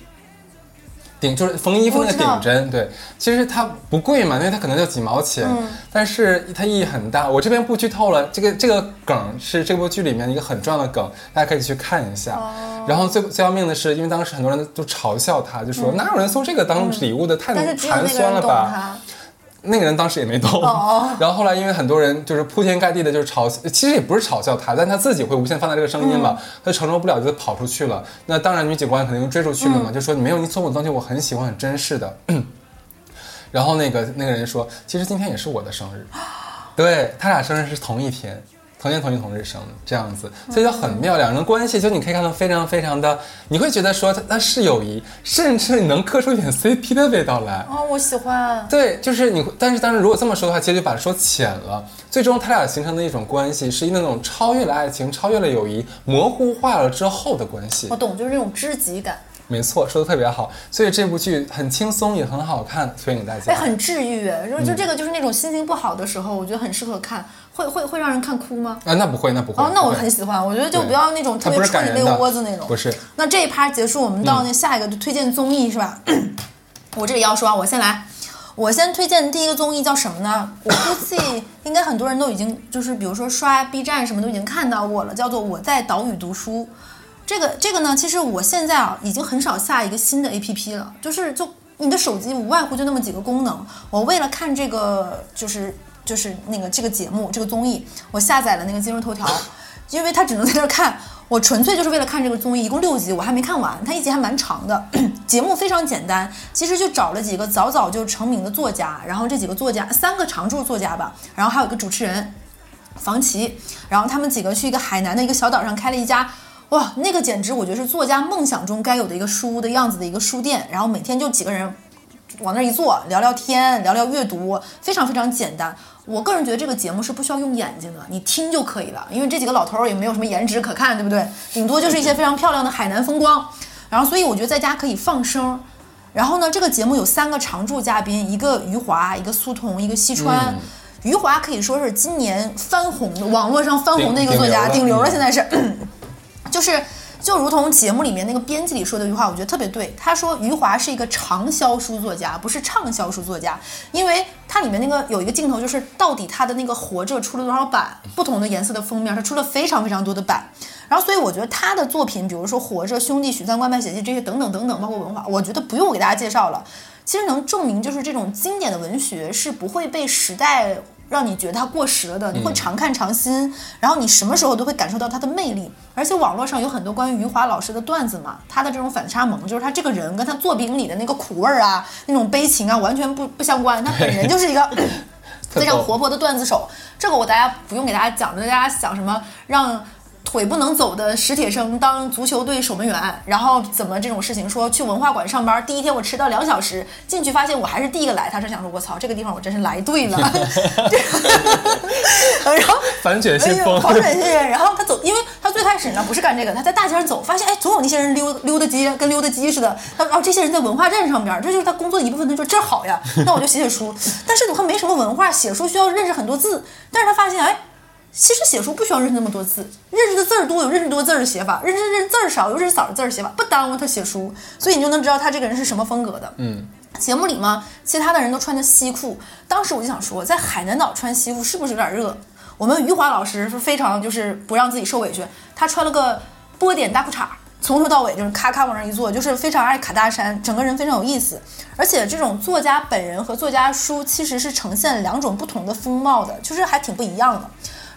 顶就是缝衣服那个顶针，对，其实它不贵嘛，因为它可能就几毛钱，但是它意义很大。我这边不剧透了，这个这个梗是这部剧里面一个很重要的梗，大家可以去看一下。然后最最要命的是，因为当时很多人都嘲笑他，就说、哪有人送这个当礼物的，太寒酸了吧？他。那个人当时也没懂，哦 然后后来因为很多人就是铺天盖地的就是嘲笑，其实也不是嘲笑他，但他自己会无限放大这个声音嘛，他承受不了就跑出去了。那当然女警官肯定追出去了嘛，就说你没有你送我的东西我很喜欢很珍视的。然后那个那个人说，其实今天也是我的生日，对他俩生日是同一天。同年同月同日生，这样子，所以就很妙。两人关系就你可以看到非常非常的，你会觉得说他他是友谊，甚至你能磕出一点 CP 的味道来。哦，我喜欢。对，就是你，但是当然，如果这么说的话，其实就把它说浅了。最终，他俩形成的一种关系，是那种超越了爱情、超越了友谊、模糊化了之后的关系我。懂，就是那种知己感，没错，说的特别好。所以这部剧很轻松，也很好看，推荐给大哎，家。很治愈。就就这个，就是那种心情不好的时候，我觉得很适合看。会会会让人看哭吗？啊，那不会，那不会。哦，那我很喜欢。我觉得就不要那种特别戳你那个窝子那种。不是。那这一趴结束，我们到那下一个就推荐综艺是吧？我这里要说啊，我先来。我先推荐第一个综艺叫什么呢？我估计应该很多人都已经就是比如说刷 B 站什么都已经看到过了，叫做《我在岛屿读书》。这个这个呢，其实我现在啊已经很少下一个新的 APP 了，就是就你的手机无外乎就那么几个功能。我为了看这个就是就是那个这个节目这个综艺，我下载了那个今日头条，因为它只能在这看。我纯粹就是为了看这个综艺，一共六集，我还没看完，它一集还蛮长的。节目非常简单，其实就找了几个早早就成名的作家，然后这几个作家三个常驻作家吧，然后还有一个主持人房琪，然后他们几个去一个海南的一个小岛上开了一家。哇，那个简直我觉得是作家梦想中该有的一个书的样子的一个书店，然后每天就几个人往那儿一坐，聊聊天，聊聊阅读，非常非常简单。我个人觉得这个节目是不需要用眼睛的，你听就可以了，因为这几个老头儿也没有什么颜值可看，对不对？顶多就是一些非常漂亮的海南风光。然后，所以我觉得在家可以放声。然后呢，这个节目有三个常驻嘉宾，一个余华，一个苏童，一个西川。余华可以说是今年翻红的，网络上翻红的一个作家，顶流了，现在是。就是就如同节目里面那个编辑里说的一句话，我觉得特别对。他说余华是一个畅销书作家，不是畅销书作家，因为它里面那个有一个镜头，就是到底他的那个《活着》出了多少版，不同的颜色的封面，他出了非常非常多的版。然后，所以我觉得他的作品，比如说《活着》《兄弟》《许三观卖血记》这些等等等等，包括文化，我觉得不用我给大家介绍了。其实能证明，就是这种经典的文学是不会被时代让你觉得它过时了的，你会常看常新，然后你什么时候都会感受到它的魅力。而且网络上有很多关于余华老师的段子嘛，他的这种反差萌，就是他这个人跟他作品里的那个苦味儿啊，那种悲情啊，完全不不相关。他本人 就是一个 非常活泼的段子手，这个我大家不用给大家讲就，大家想什么让。腿不能走的史铁生当足球队守门员，然后怎么这种事情说去文化馆上班，第一天我迟到两小时，进去发现我还是第一个来，他是想说我操这个地方我真是来对了，然后反卷信哎封呦，好忍心人。然后他走，因为他最开始呢不是干这个，他在大街上走，发现哎，总有那些人溜溜达街，跟溜达鸡似的。他说哦，这些人在文化站上边儿，这就是他工作的一部分。他说这好呀，那我就写写书。但是他没什么文化，写书需要认识很多字。但是他发现哎。其实写书不需要认识那么多字，认识的字儿多有认识多字儿的写法，认识认识字儿少有认识少的字儿写法，不耽误他写书。所以你就能知道他这个人是什么风格的。嗯，节目里嘛，其他的人都穿着西裤，当时我就想说，在海南岛穿西裤是不是有点热？我们余华老师是非常就是不让自己受委屈，他穿了个波点大裤衩，从头到尾就是咔咔往那一坐，就是非常爱卡大山，整个人非常有意思。而且这种作家本人和作家书其实是呈现两种不同的风貌的，就是还挺不一样的。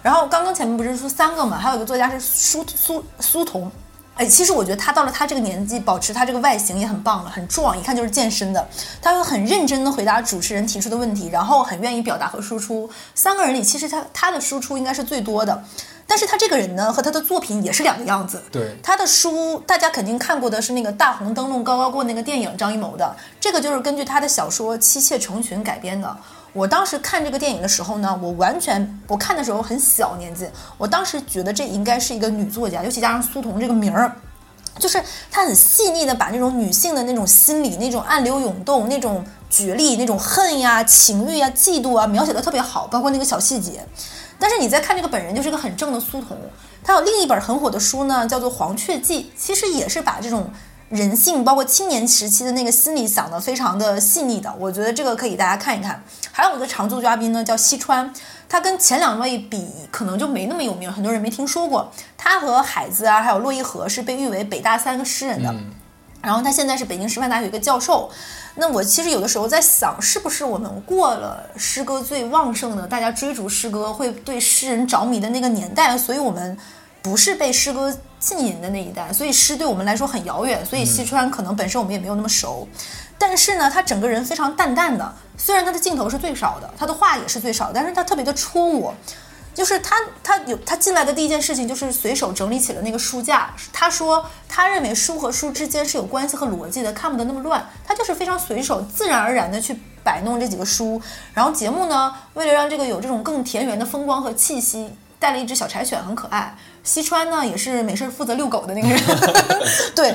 然后刚刚前面不是说三个嘛，还有一个作家是苏苏苏童，哎，其实我觉得他到了他这个年纪，保持他这个外形也很棒了，很壮，一看就是健身的。他会很认真的回答主持人提出的问题，然后很愿意表达和输出。三个人里，其实他他的输出应该是最多的。但是他这个人呢，和他的作品也是两个样子。对他的书，大家肯定看过的是那个《大红灯笼高高过》那个电影，张艺谋的。这个就是根据他的小说《妻妾成群》改编的。我当时看这个电影的时候呢，我完全我看的时候很小年纪，我当时觉得这应该是一个女作家，尤其加上苏童这个名儿。就是她很细腻的把那种女性的那种心理、那种暗流涌动、那种决力、那种恨呀、情欲呀、嫉妒啊，描写的特别好，包括那个小细节。但是你再看这个本人，就是个很正的苏童。他有另一本很火的书呢，叫做《黄雀记》，其实也是把这种人性，包括青年时期的那个心理想得非常的细腻的。我觉得这个可以大家看一看。还有一个常驻嘉宾呢，叫西川，他跟前两位比，可能就没那么有名，很多人没听说过。他和海子啊，还有骆一河是被誉为北大三个诗人的。然后他现在是北京师范大学一个教授。那我其实有的时候在想，是不是我们过了诗歌最旺盛的，大家追逐诗歌会对诗人着迷的那个年代，所以我们不是被诗歌浸淫的那一代，所以诗对我们来说很遥远。所以西川可能本身我们也没有那么熟，但是呢，他整个人非常淡淡的，虽然他的镜头是最少的，他的话也是最少，但是他特别的戳我。就是他，他有他进来的第一件事情就是随手整理起了那个书架。他说，他认为书和书之间是有关系和逻辑的，看不得那么乱。他就是非常随手、自然而然的去摆弄这几个书。然后节目呢，为了让这个有这种更田园的风光和气息，带了一只小柴犬，很可爱。西川呢，也是没事负责遛狗的那个人，对。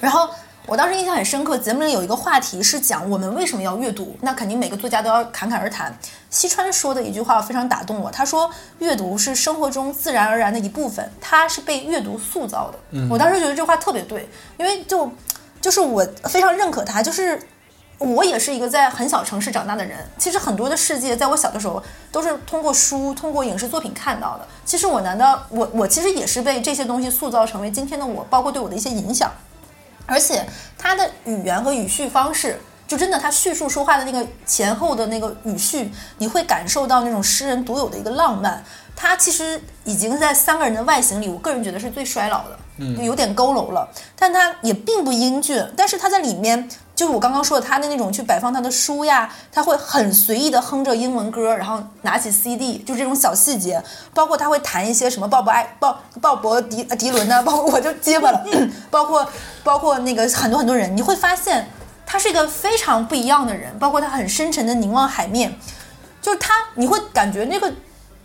然后我当时印象很深刻，节目里有一个话题是讲我们为什么要阅读，那肯定每个作家都要侃侃而谈。西川说的一句话非常打动我，他说：“阅读是生活中自然而然的一部分，它是被阅读塑造的。我当时觉得这话特别对，因为就就是我非常认可他，就是我也是一个在很小城市长大的人。其实很多的世界，在我小的时候都是通过书、通过影视作品看到的。其实我难道我我其实也是被这些东西塑造成为今天的我，包括对我的一些影响。而且他的语言和语序方式，就真的他叙述说话的那个前后的那个语序，你会感受到那种诗人独有的一个浪漫。他其实已经在三个人的外形里，我个人觉得是最衰老的，嗯，有点佝偻了。但他也并不英俊，但是他在里面，就是我刚刚说的他的那种去摆放他的书呀，他会很随意的哼着英文歌，然后拿起 CD，就这种小细节，包括他会弹一些什么鲍勃艾鲍鲍勃迪迪伦呐、包括我就结巴了，包括包括那个很多很多人，你会发现他是一个非常不一样的人，包括他很深沉的凝望海面，就是他你会感觉那个。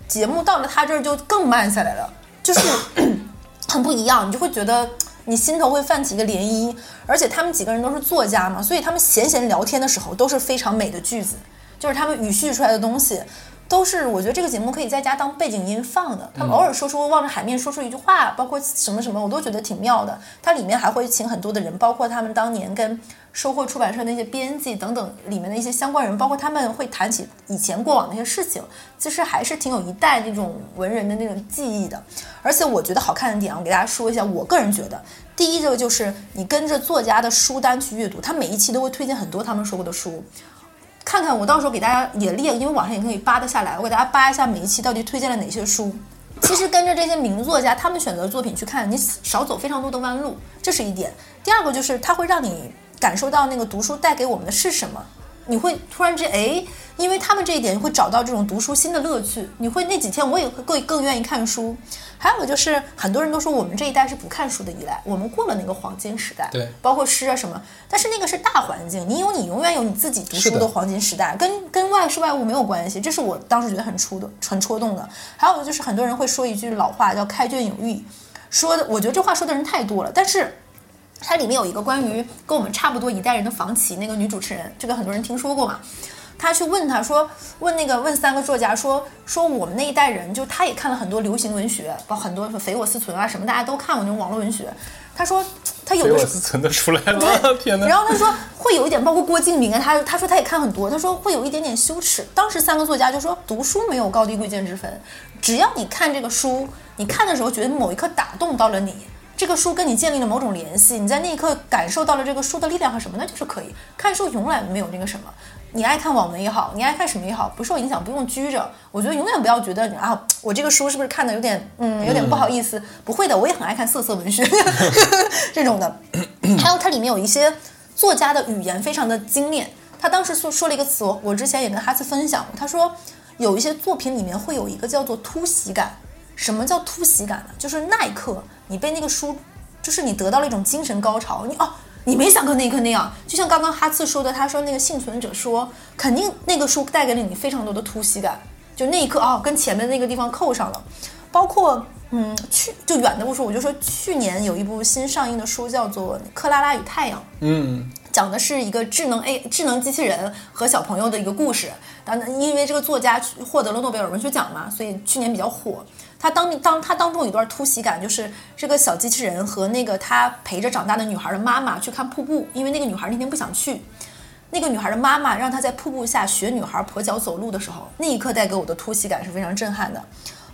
节目到了他这儿就更慢下来了，就是 很不一样，你就会觉得你心头会泛起一个涟漪。而且他们几个人都是作家嘛，所以他们闲闲聊天的时候都是非常美的句子，就是他们语序出来的东西，都是我觉得这个节目可以在家当背景音放的。他们偶尔说出望着海面说出一句话，包括什么什么，我都觉得挺妙的。它里面还会请很多的人，包括他们当年跟。收获出版社那些编辑等等里面的一些相关人，包括他们会谈起以前过往那些事情，其实还是挺有一代那种文人的那种记忆的。而且我觉得好看的点，我给大家说一下。我个人觉得，第一这个就是你跟着作家的书单去阅读，他每一期都会推荐很多他们说过的书。看看我到时候给大家也列，因为网上也可以扒得下来，我给大家扒一下每一期到底推荐了哪些书。其实跟着这些名作家他们选择作品去看，你少走非常多的弯路，这是一点。第二个就是它会让你。感受到那个读书带给我们的是什么，你会突然之间哎。因为他们这一点，你会找到这种读书新的乐趣。你会那几天我也会更更愿意看书。还有就是很多人都说我们这一代是不看书的一代，我们过了那个黄金时代，对，包括诗啊什么。但是那个是大环境，你有你永远有你自己读书的的黄金时代，跟跟外事外物没有关系。这是我当时觉得很触动，很戳动的。还有就是很多人会说一句老话叫“开卷有益”，说的我觉得这话说的人太多了，但是。它里面有一个关于跟我们差不多一代人的房企那个女主持人，这个很多人听说过嘛？他去问他说，问那个问三个作家说说我们那一代人，就他也看了很多流行文学，包括很多匪我思存啊什么，大家都看过那种网络文学。他说他有的时是存的出来了，天哪！然后他说会有一点，包括郭敬明啊，他他说他也看很多，他说会有一点点羞耻。当时三个作家就说，读书没有高低贵贱之分，只要你看这个书，你看的时候觉得某一刻打动到了你，这个书跟你建立了某种联系，你在那一刻感受到了这个书的力量和什么，那就是可以。看书永远没有那个什么。你爱看网文也好，你爱看什么也好，不受影响，不用拘着。我觉得永远不要觉得啊，我这个书是不是看的有点，嗯，有点不好意思。不会的，我也很爱看色色文学这种的。还有它里面有一些作家的语言非常的精炼。他当时说说了一个词，我我之前也跟哈斯分享过。他说有一些作品里面会有一个叫做突袭感。什么叫突袭感呢？就是那一刻你被那个书，就是你得到了一种精神高潮。你哦，你没想过那一刻那样。就像刚刚哈次说的，他说那个幸存者说，肯定那个书带给了你非常多的突袭感。就那一刻哦，跟前面那个地方扣上了。包括嗯，去就远的不说，我就说去年有一部新上映的书叫做《克拉拉与太阳》。嗯，讲的是一个智能 A 智能机器人和小朋友的一个故事。当，因为这个作家获得了诺贝尔文学奖嘛，所以去年比较火。他当当他当中有一段突袭感，就是这个小机器人和那个他陪着长大的女孩的妈妈去看瀑布，因为那个女孩那天不想去。那个女孩的妈妈让她在瀑布下学女孩跛脚走路的时候，那一刻带给我的突袭感是非常震撼的。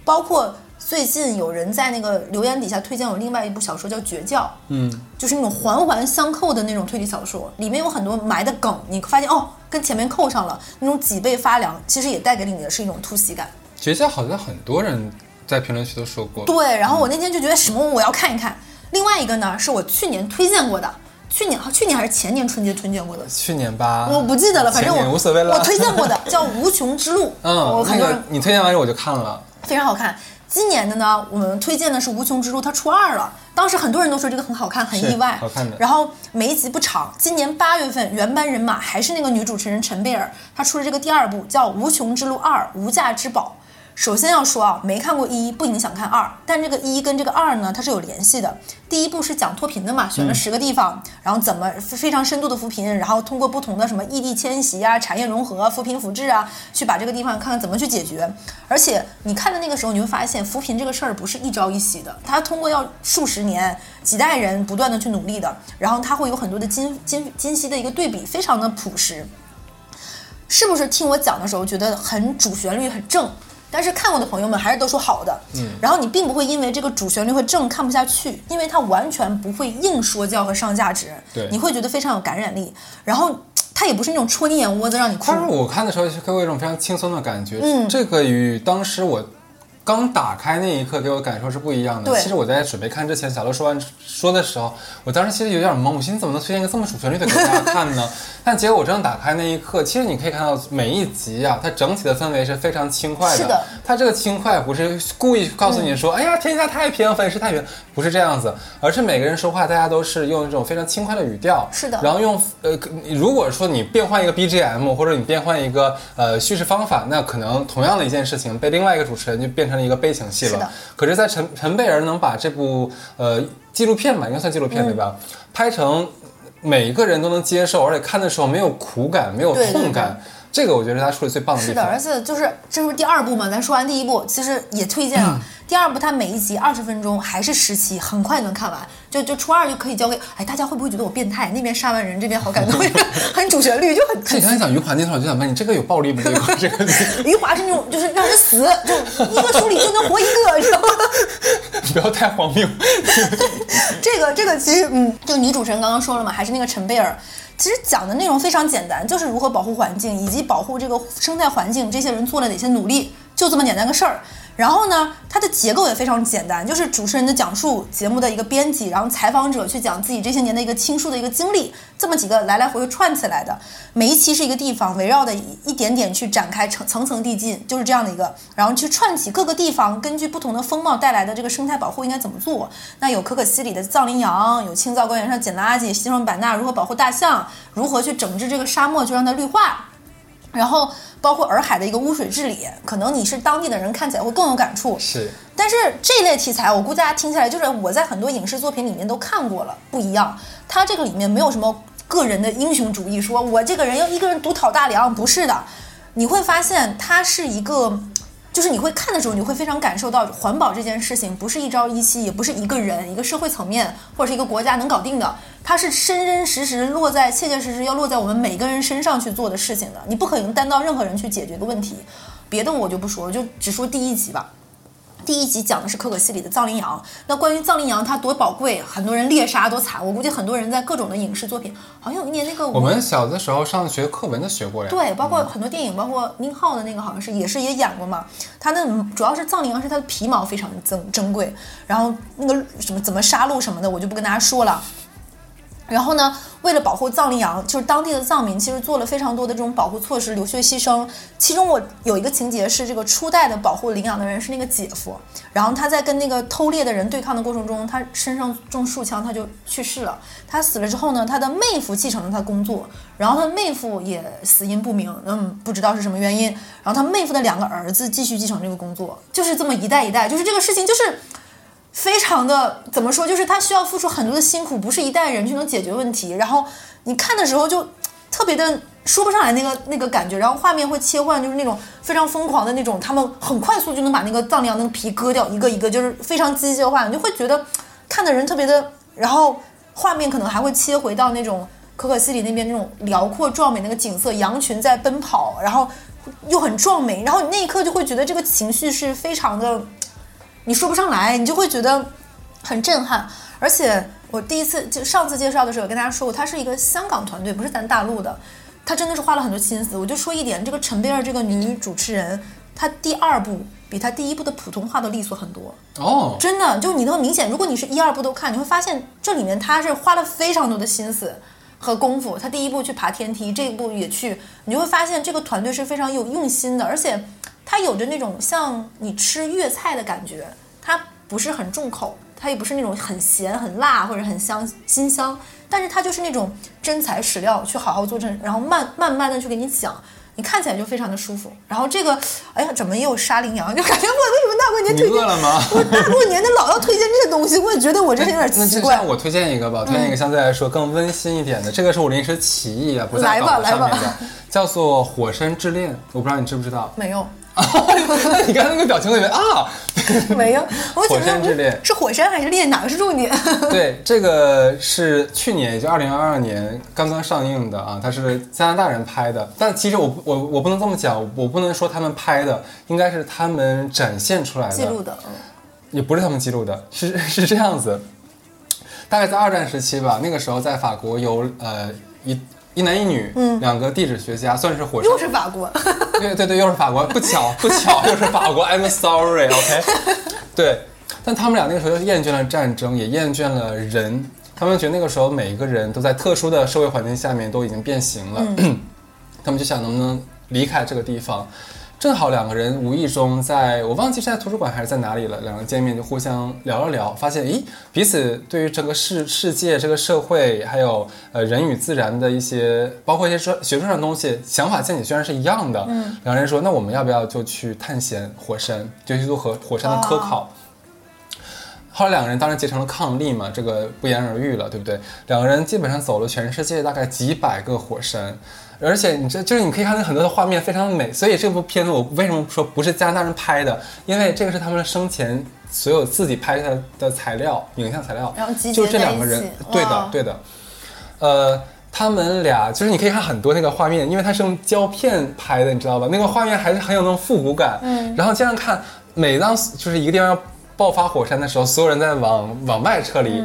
包括最近有人在那个留言底下推荐我另外一部小说叫《绝教》，嗯，就是那种环环相扣的那种推理小说，里面有很多埋的梗，你发现哦，跟前面扣上了，那种脊背发凉，其实也带给你的是一种突袭感。绝教好像很多人在评论区都说过。对，然后我那天就觉得什么我要看一看。另外一个呢，是我去年推荐过的，去年去年还是前年春节推荐过的，去年吧，我不记得了，反正我无所谓了我推荐过的叫《无穷之路》，嗯，我很多人个你推荐完之后我就看了，非常好看。今年的呢，我们推荐的是《无穷之路》，它出二了。当时很多人都说这个很好看，很意外，好看的然后每一集不长，今年八月份原班人马还是那个女主持人陈贝尔，她出了这个第二部叫《无穷之路二：无价之宝》。首先要说啊，没看过一不影响看二，但这个一跟这个二呢，它是有联系的。第一部是讲脱贫的嘛，选了十个地方，然后怎么非常深度的扶贫，然后通过不同的什么异地迁徙啊、产业融合、扶贫扶志啊，去把这个地方看看怎么去解决。而且你看的那个时候，你会发现扶贫这个事儿不是一朝一夕的，它通过要数十年、几代人不断的去努力的，然后它会有很多的今今今昔的一个对比，非常的朴实。是不是听我讲的时候觉得很主旋律很正？但是看过的朋友们还是都说好的，嗯，然后你并不会因为这个主旋律会正看不下去，因为它完全不会硬说教和上价值，对。你会觉得非常有感染力，然后它也不是那种戳你眼窝子让你哭。当，时我看的时候是给我一种非常轻松的感觉，嗯。这个与当时我刚打开那一刻给我感受是不一样的。其实我在准备看之前，小乐说完说的时候，我当时其实有点懵，我心怎么能推荐一个这么主旋律的给大家看呢？但结果我真的打开那一刻，其实你可以看到每一集啊，它整体的氛围是非常轻快的。是的它这个轻快不是故意告诉你说，哎呀，天下太平，粉饰太平，不是这样子，而是每个人说话，大家都是用一种非常轻快的语调，是的然后用呃，如果说你变换一个 BGM，或者你变换一个呃叙事方法，那可能同样的一件事情被另外一个主持人就变成了一个悲情戏了是。可是，在陈陈贝儿能把这部呃纪录片吧，应该算纪录片、嗯对吧？拍成每一个人都能接受，而且看的时候没有苦感，没有对对痛感，这个我觉得是他处理最棒的地是的，方。而且就是这是第二部嘛，咱说完第一部，其实也推荐啊。第二部它每一集二十分钟，还是十期，很快就能看完。就就初二就可以交给，哎，大家会不会觉得我变态？那边杀完人，这边好感动，很主旋律，就很是你刚才讲余华那套，我就想问你，这个有暴力吗？这个 这个，余华是那种就是让人死，就一个书里就能活一个，知道吗？不要太荒谬。这个这个其实嗯，就女主持人刚刚说了嘛，还是那个陈贝尔。其实讲的内容非常简单，就是如何保护环境，以及保护这个生态环境，这些人做了哪些努力，就这么简单个事儿。然后呢，它的结构也非常简单，就是主持人的讲述，节目的一个编辑，然后采访者去讲自己这些年的一个倾诉的一个经历，这么几个来来回回串起来的。每一期是一个地方，围绕的一一点点去展开，层层层递进，就是这样的一个，然后去串起各个地方根据不同的风貌带来的这个生态保护应该怎么做。那有可可西里的藏羚羊，有青藏高原上捡垃圾，西双版纳如何保护大象，如何去整治这个沙漠就让它绿化。然后包括洱海的一个污水治理，可能你是当地的人看起来会更有感触。是，但是这类题材，我估计大家听起来，就是我在很多影视作品里面都看过了，不一样。它这个里面没有什么个人的英雄主义，说我这个人要一个人独讨大梁，不是的。你会发现，它是一个。就是你会看的时候，你会非常感受到环保这件事情不是一朝一夕，也不是一个人、一个社会层面或者是一个国家能搞定的，它是真真实实落在、切切实实要落在我们每个人身上去做的事情的。你不可能单到任何人去解决的问题，别的我就不说了，就只说第一集吧。第一集讲的是可可西里的藏羚羊。那关于藏羚羊它多宝贵，很多人猎杀多惨。我估计很多人在各种的影视作品，好像有一年那个我们小的时候上学课文都学过呀。对，包括很多电影，包括宁浩的那个好像是也是也演过嘛。它那主要是藏羚羊是它的皮毛非常珍珍贵，然后那个什么怎么杀戮什么的，我就不跟大家说了。然后呢，为了保护藏羚羊，就是当地的藏民其实做了非常多的这种保护措施，流血牺牲。其中我有一个情节是，这个初代的保护羚羊的人是那个姐夫，然后他在跟那个偷猎的人对抗的过程中，他身上中数枪，他就去世了。他死了之后呢，他的妹夫继承了他工作，然后他妹夫也死因不明，嗯，不知道是什么原因。然后他妹夫的两个儿子继续继承这个工作，就是这么一代一代，就是这个事情就是。非常的怎么说，就是他需要付出很多的辛苦，不是一代人就能解决问题。然后你看的时候就特别的说不上来那个那个感觉，然后画面会切换，就是那种非常疯狂的那种，他们很快速就能把那个藏羚羊那个皮割掉，一个一个就是非常机械化，你就会觉得看的人特别的。然后画面可能还会切回到那种可可西里那边那种辽阔壮美那个景色，羊群在奔跑，然后又很壮美，然后那一刻就会觉得这个情绪是非常的。你说不上来，你就会觉得很震撼。而且我第一次就上次介绍的时候，跟大家说过，他是一个香港团队，不是咱大陆的。他真的是花了很多心思。我就说一点，这个陈贝儿这个女主持人，她第二部比她第一部的普通话都利索很多。哦，真的，就你能明显，如果你是一二部都看，你会发现这里面她是花了非常多的心思和功夫。她第一部去爬天梯，这一部也去，你就会发现这个团队是非常有用心的，而且。它有着那种像你吃粤菜的感觉，它不是很重口，它也不是那种很咸很辣或者很香辛香，但是它就是那种真材实料去好好做正，然后慢慢慢的去给你讲，你看起来就非常的舒服。然后这个，哎呀，怎么也有杀羚羊？就感觉我为什么大过年推荐？饿了吗？我大过年的老要推荐这些东西，我也觉得我这是有点奇怪。那我推荐一个吧，推荐一个相对来说更温馨一点的，这个是我临时起意啊，不在稿子上面的，叫做《火山之恋》，我不知道你知不知道？没有。你刚才那个表情，里面啊，没有。火山之恋是火山还是恋？哪个是重点？对，这个是去年，也就二零二二年刚刚上映的啊，它是加拿大人拍的。但其实我我我不能这么讲，我不能说他们拍的，应该是他们展现出来的。记录的，也不是他们记录的，是 是这样子。大概在二战时期吧，那个时候在法国有呃一。一男一女，嗯，两个地质学家，算是火车。又是法国。对对对，又是法国，不巧不巧，又是法国。I'm sorry，OK。对，但他们俩那个时候厌倦了战争，也厌倦了人。他们觉得那个时候每一个人都在特殊的社会环境下面都已经变形了，他们就想能不能离开这个地方。正好两个人无意中在我忘记是在图书馆还是在哪里了，两个见面就互相聊了聊，发现咦，彼此对于整个世世界、这个社会，还有呃人与自然的一些，包括一些说学术上的东西，想法见解居然是一样的。嗯，两个人说，那我们要不要就去探险火山，就去做火火山的科考？后来两个人当然结成了伉俪嘛，这个不言而喻了，对不对？两个人基本上走了全世界大概几百个火山。而且你这就是你可以看到很多的画面非常美，所以这部片子我为什么说不是加拿大人拍的？因为这个是他们生前所有自己拍的的材料，影像材料，就这两个人，对的，对的。呃，他们俩就是你可以看很多那个画面，因为它是用胶片拍的，你知道吧？那个画面还是很有那种复古感。嗯。然后这样看，每当就是一个地方要爆发火山的时候，所有人在往往外撤离，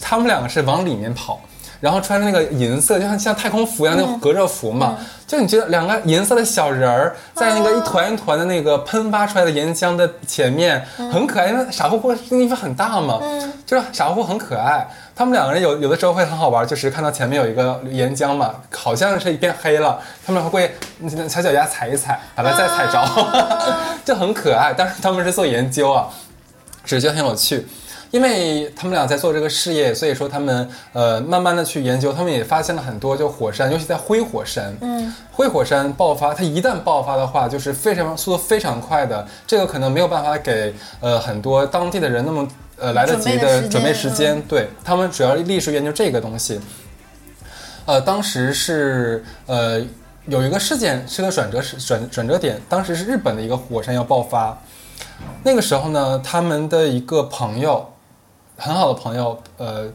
他们两个是往里面跑。然后穿着那个银色，就像像太空服一样那种隔热服嘛。就你觉得两个银色的小人儿在那个一团一团的那个喷发出来的岩浆的前面，很可爱，因为傻乎乎那衣服很大嘛，就是傻乎乎很可爱。他们两个人有有的时候会很好玩，就是看到前面有一个岩浆嘛，好像是一片黑了，他们会小脚丫踩一踩，把它再踩着，就很可爱。但是他们是做研究啊，只是觉得很有趣。因为他们俩在做这个事业，所以说他们呃慢慢的去研究，他们也发现了很多就火山，尤其在灰火山，嗯，灰火山爆发，它一旦爆发的话，就是非常速度非常快的，这个可能没有办法给呃很多当地的人那么呃来得及的准备时间，对他们主要历史研究这个东西，呃，当时是呃有一个事件是个转折是转转折点，当时是日本的一个火山要爆发，那个时候呢，他们的一个朋友。很好的朋友，呃，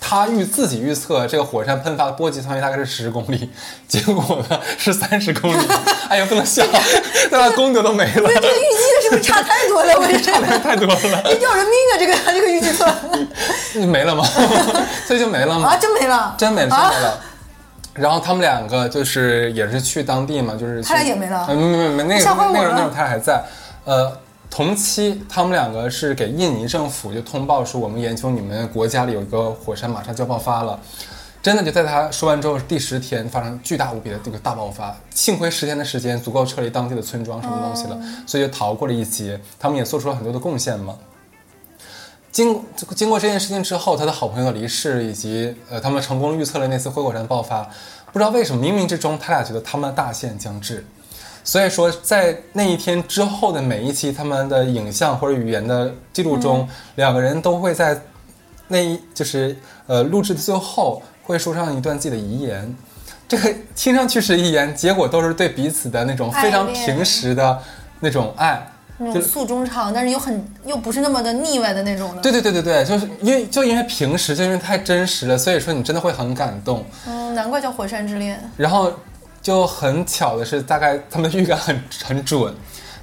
他预自己预测这个火山喷发的波及范围大概是十公里，结果呢是三十公里。哎呀，不能笑，那功德都没了。这个预计的是不是差太多了？我这差的太多了，你要人命啊！这个这个预计错，没了吗？所以就没了吗？啊，真没了，真没了，真没了。然后他们两个就是也是去当地嘛，就是他俩也没了，没没没，那个那个那个他俩还在，呃。同期，他们两个是给印尼政府就通报说，我们研究你们国家里有一个火山马上就要爆发了。真的就在他说完之后，第十天发生巨大无比的这个大爆发。幸亏十天的时间足够撤离当地的村庄什么东西了，所以就逃过了一劫。他们也做出了很多的贡献嘛。经经过这件事情之后，他的好朋友的离世，以及呃，他们成功预测了那次灰火山爆发。不知道为什么，冥冥之中，他俩觉得他们的大限将至。所以说，在那一天之后的每一期他们的影像或者语言的记录中，两个人都会在那一就是呃录制的最后会说上一段自己的遗言。这个听上去是遗言，结果都是对彼此的那种非常平时的那种爱，那种诉衷肠，但是又很又不是那么的腻歪的那种的。对对对对对，就是因为就因为平时就因为太真实了，所以说你真的会很感动。嗯，难怪叫火山之恋。然后。就很巧的是，大概他们预感很很准，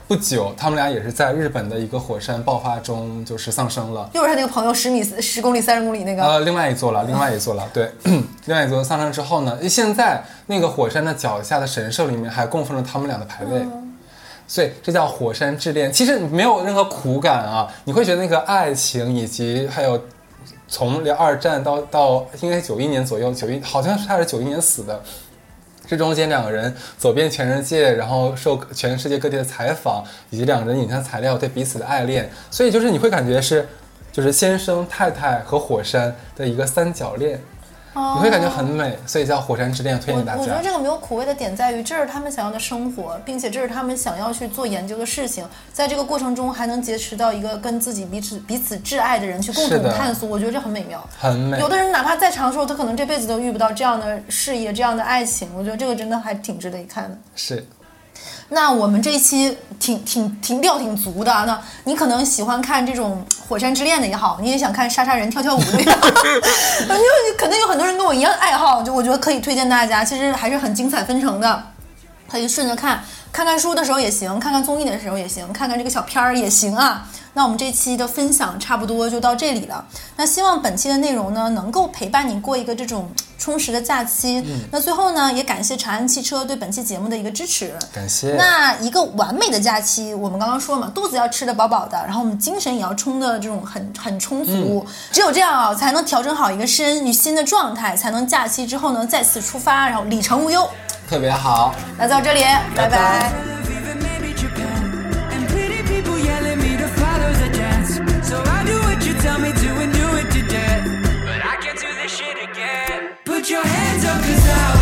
不久他们俩也是在日本的一个火山爆发中就是丧生了。又是他那个朋友十米十公里三十公里那个？呃，另外一座了，另外一座了。对，另外一座丧生之后呢，现在那个火山的脚下的神社里面还供奉着他们俩的牌位，所以这叫火山之恋。其实没有任何苦感啊，你会觉得那个爱情以及还有从二战到到应该九一年左右，九一好像是他是九一年死的。这中间两个人走遍全世界，然后受全世界各地的采访，以及两个人影像材料对彼此的爱恋，所以就是你会感觉是，就是先生太太和火山的一个三角恋。你会感觉很美，所以叫《火山之恋》推荐大家。我觉得这个没有苦味的点在于，这是他们想要的生活，并且这是他们想要去做研究的事情。在这个过程中，还能结识到一个跟自己彼此彼此挚爱的人，去共同探索。我觉得这很美妙，很美。有的人哪怕再长寿，他可能这辈子都遇不到这样的事业、这样的爱情。我觉得这个真的还挺值得一看的。是。那我们这一期挺挺挺调挺足的。那你可能喜欢看这种火山之恋的也好，你也想看杀杀人跳跳舞的也好，反正肯定有很多人跟我一样爱好，就我觉得可以推荐大家。其实还是很精彩纷呈的，可以顺着看，看看书的时候也行，看看综艺的时候也行，看看这个小片儿也行啊。那我们这期的分享差不多就到这里了。那希望本期的内容呢，能够陪伴你过一个这种充实的假期。那最后呢，也感谢长安汽车对本期节目的一个支持。感谢。那一个完美的假期，我们刚刚说嘛，肚子要吃得饱饱的，然后我们精神也要充的这种很很充足。只有这样啊，才能调整好一个身与心的状态，才能假期之后呢再次出发，然后里程无忧。特别好。那到这里，拜拜。Your hands up cause I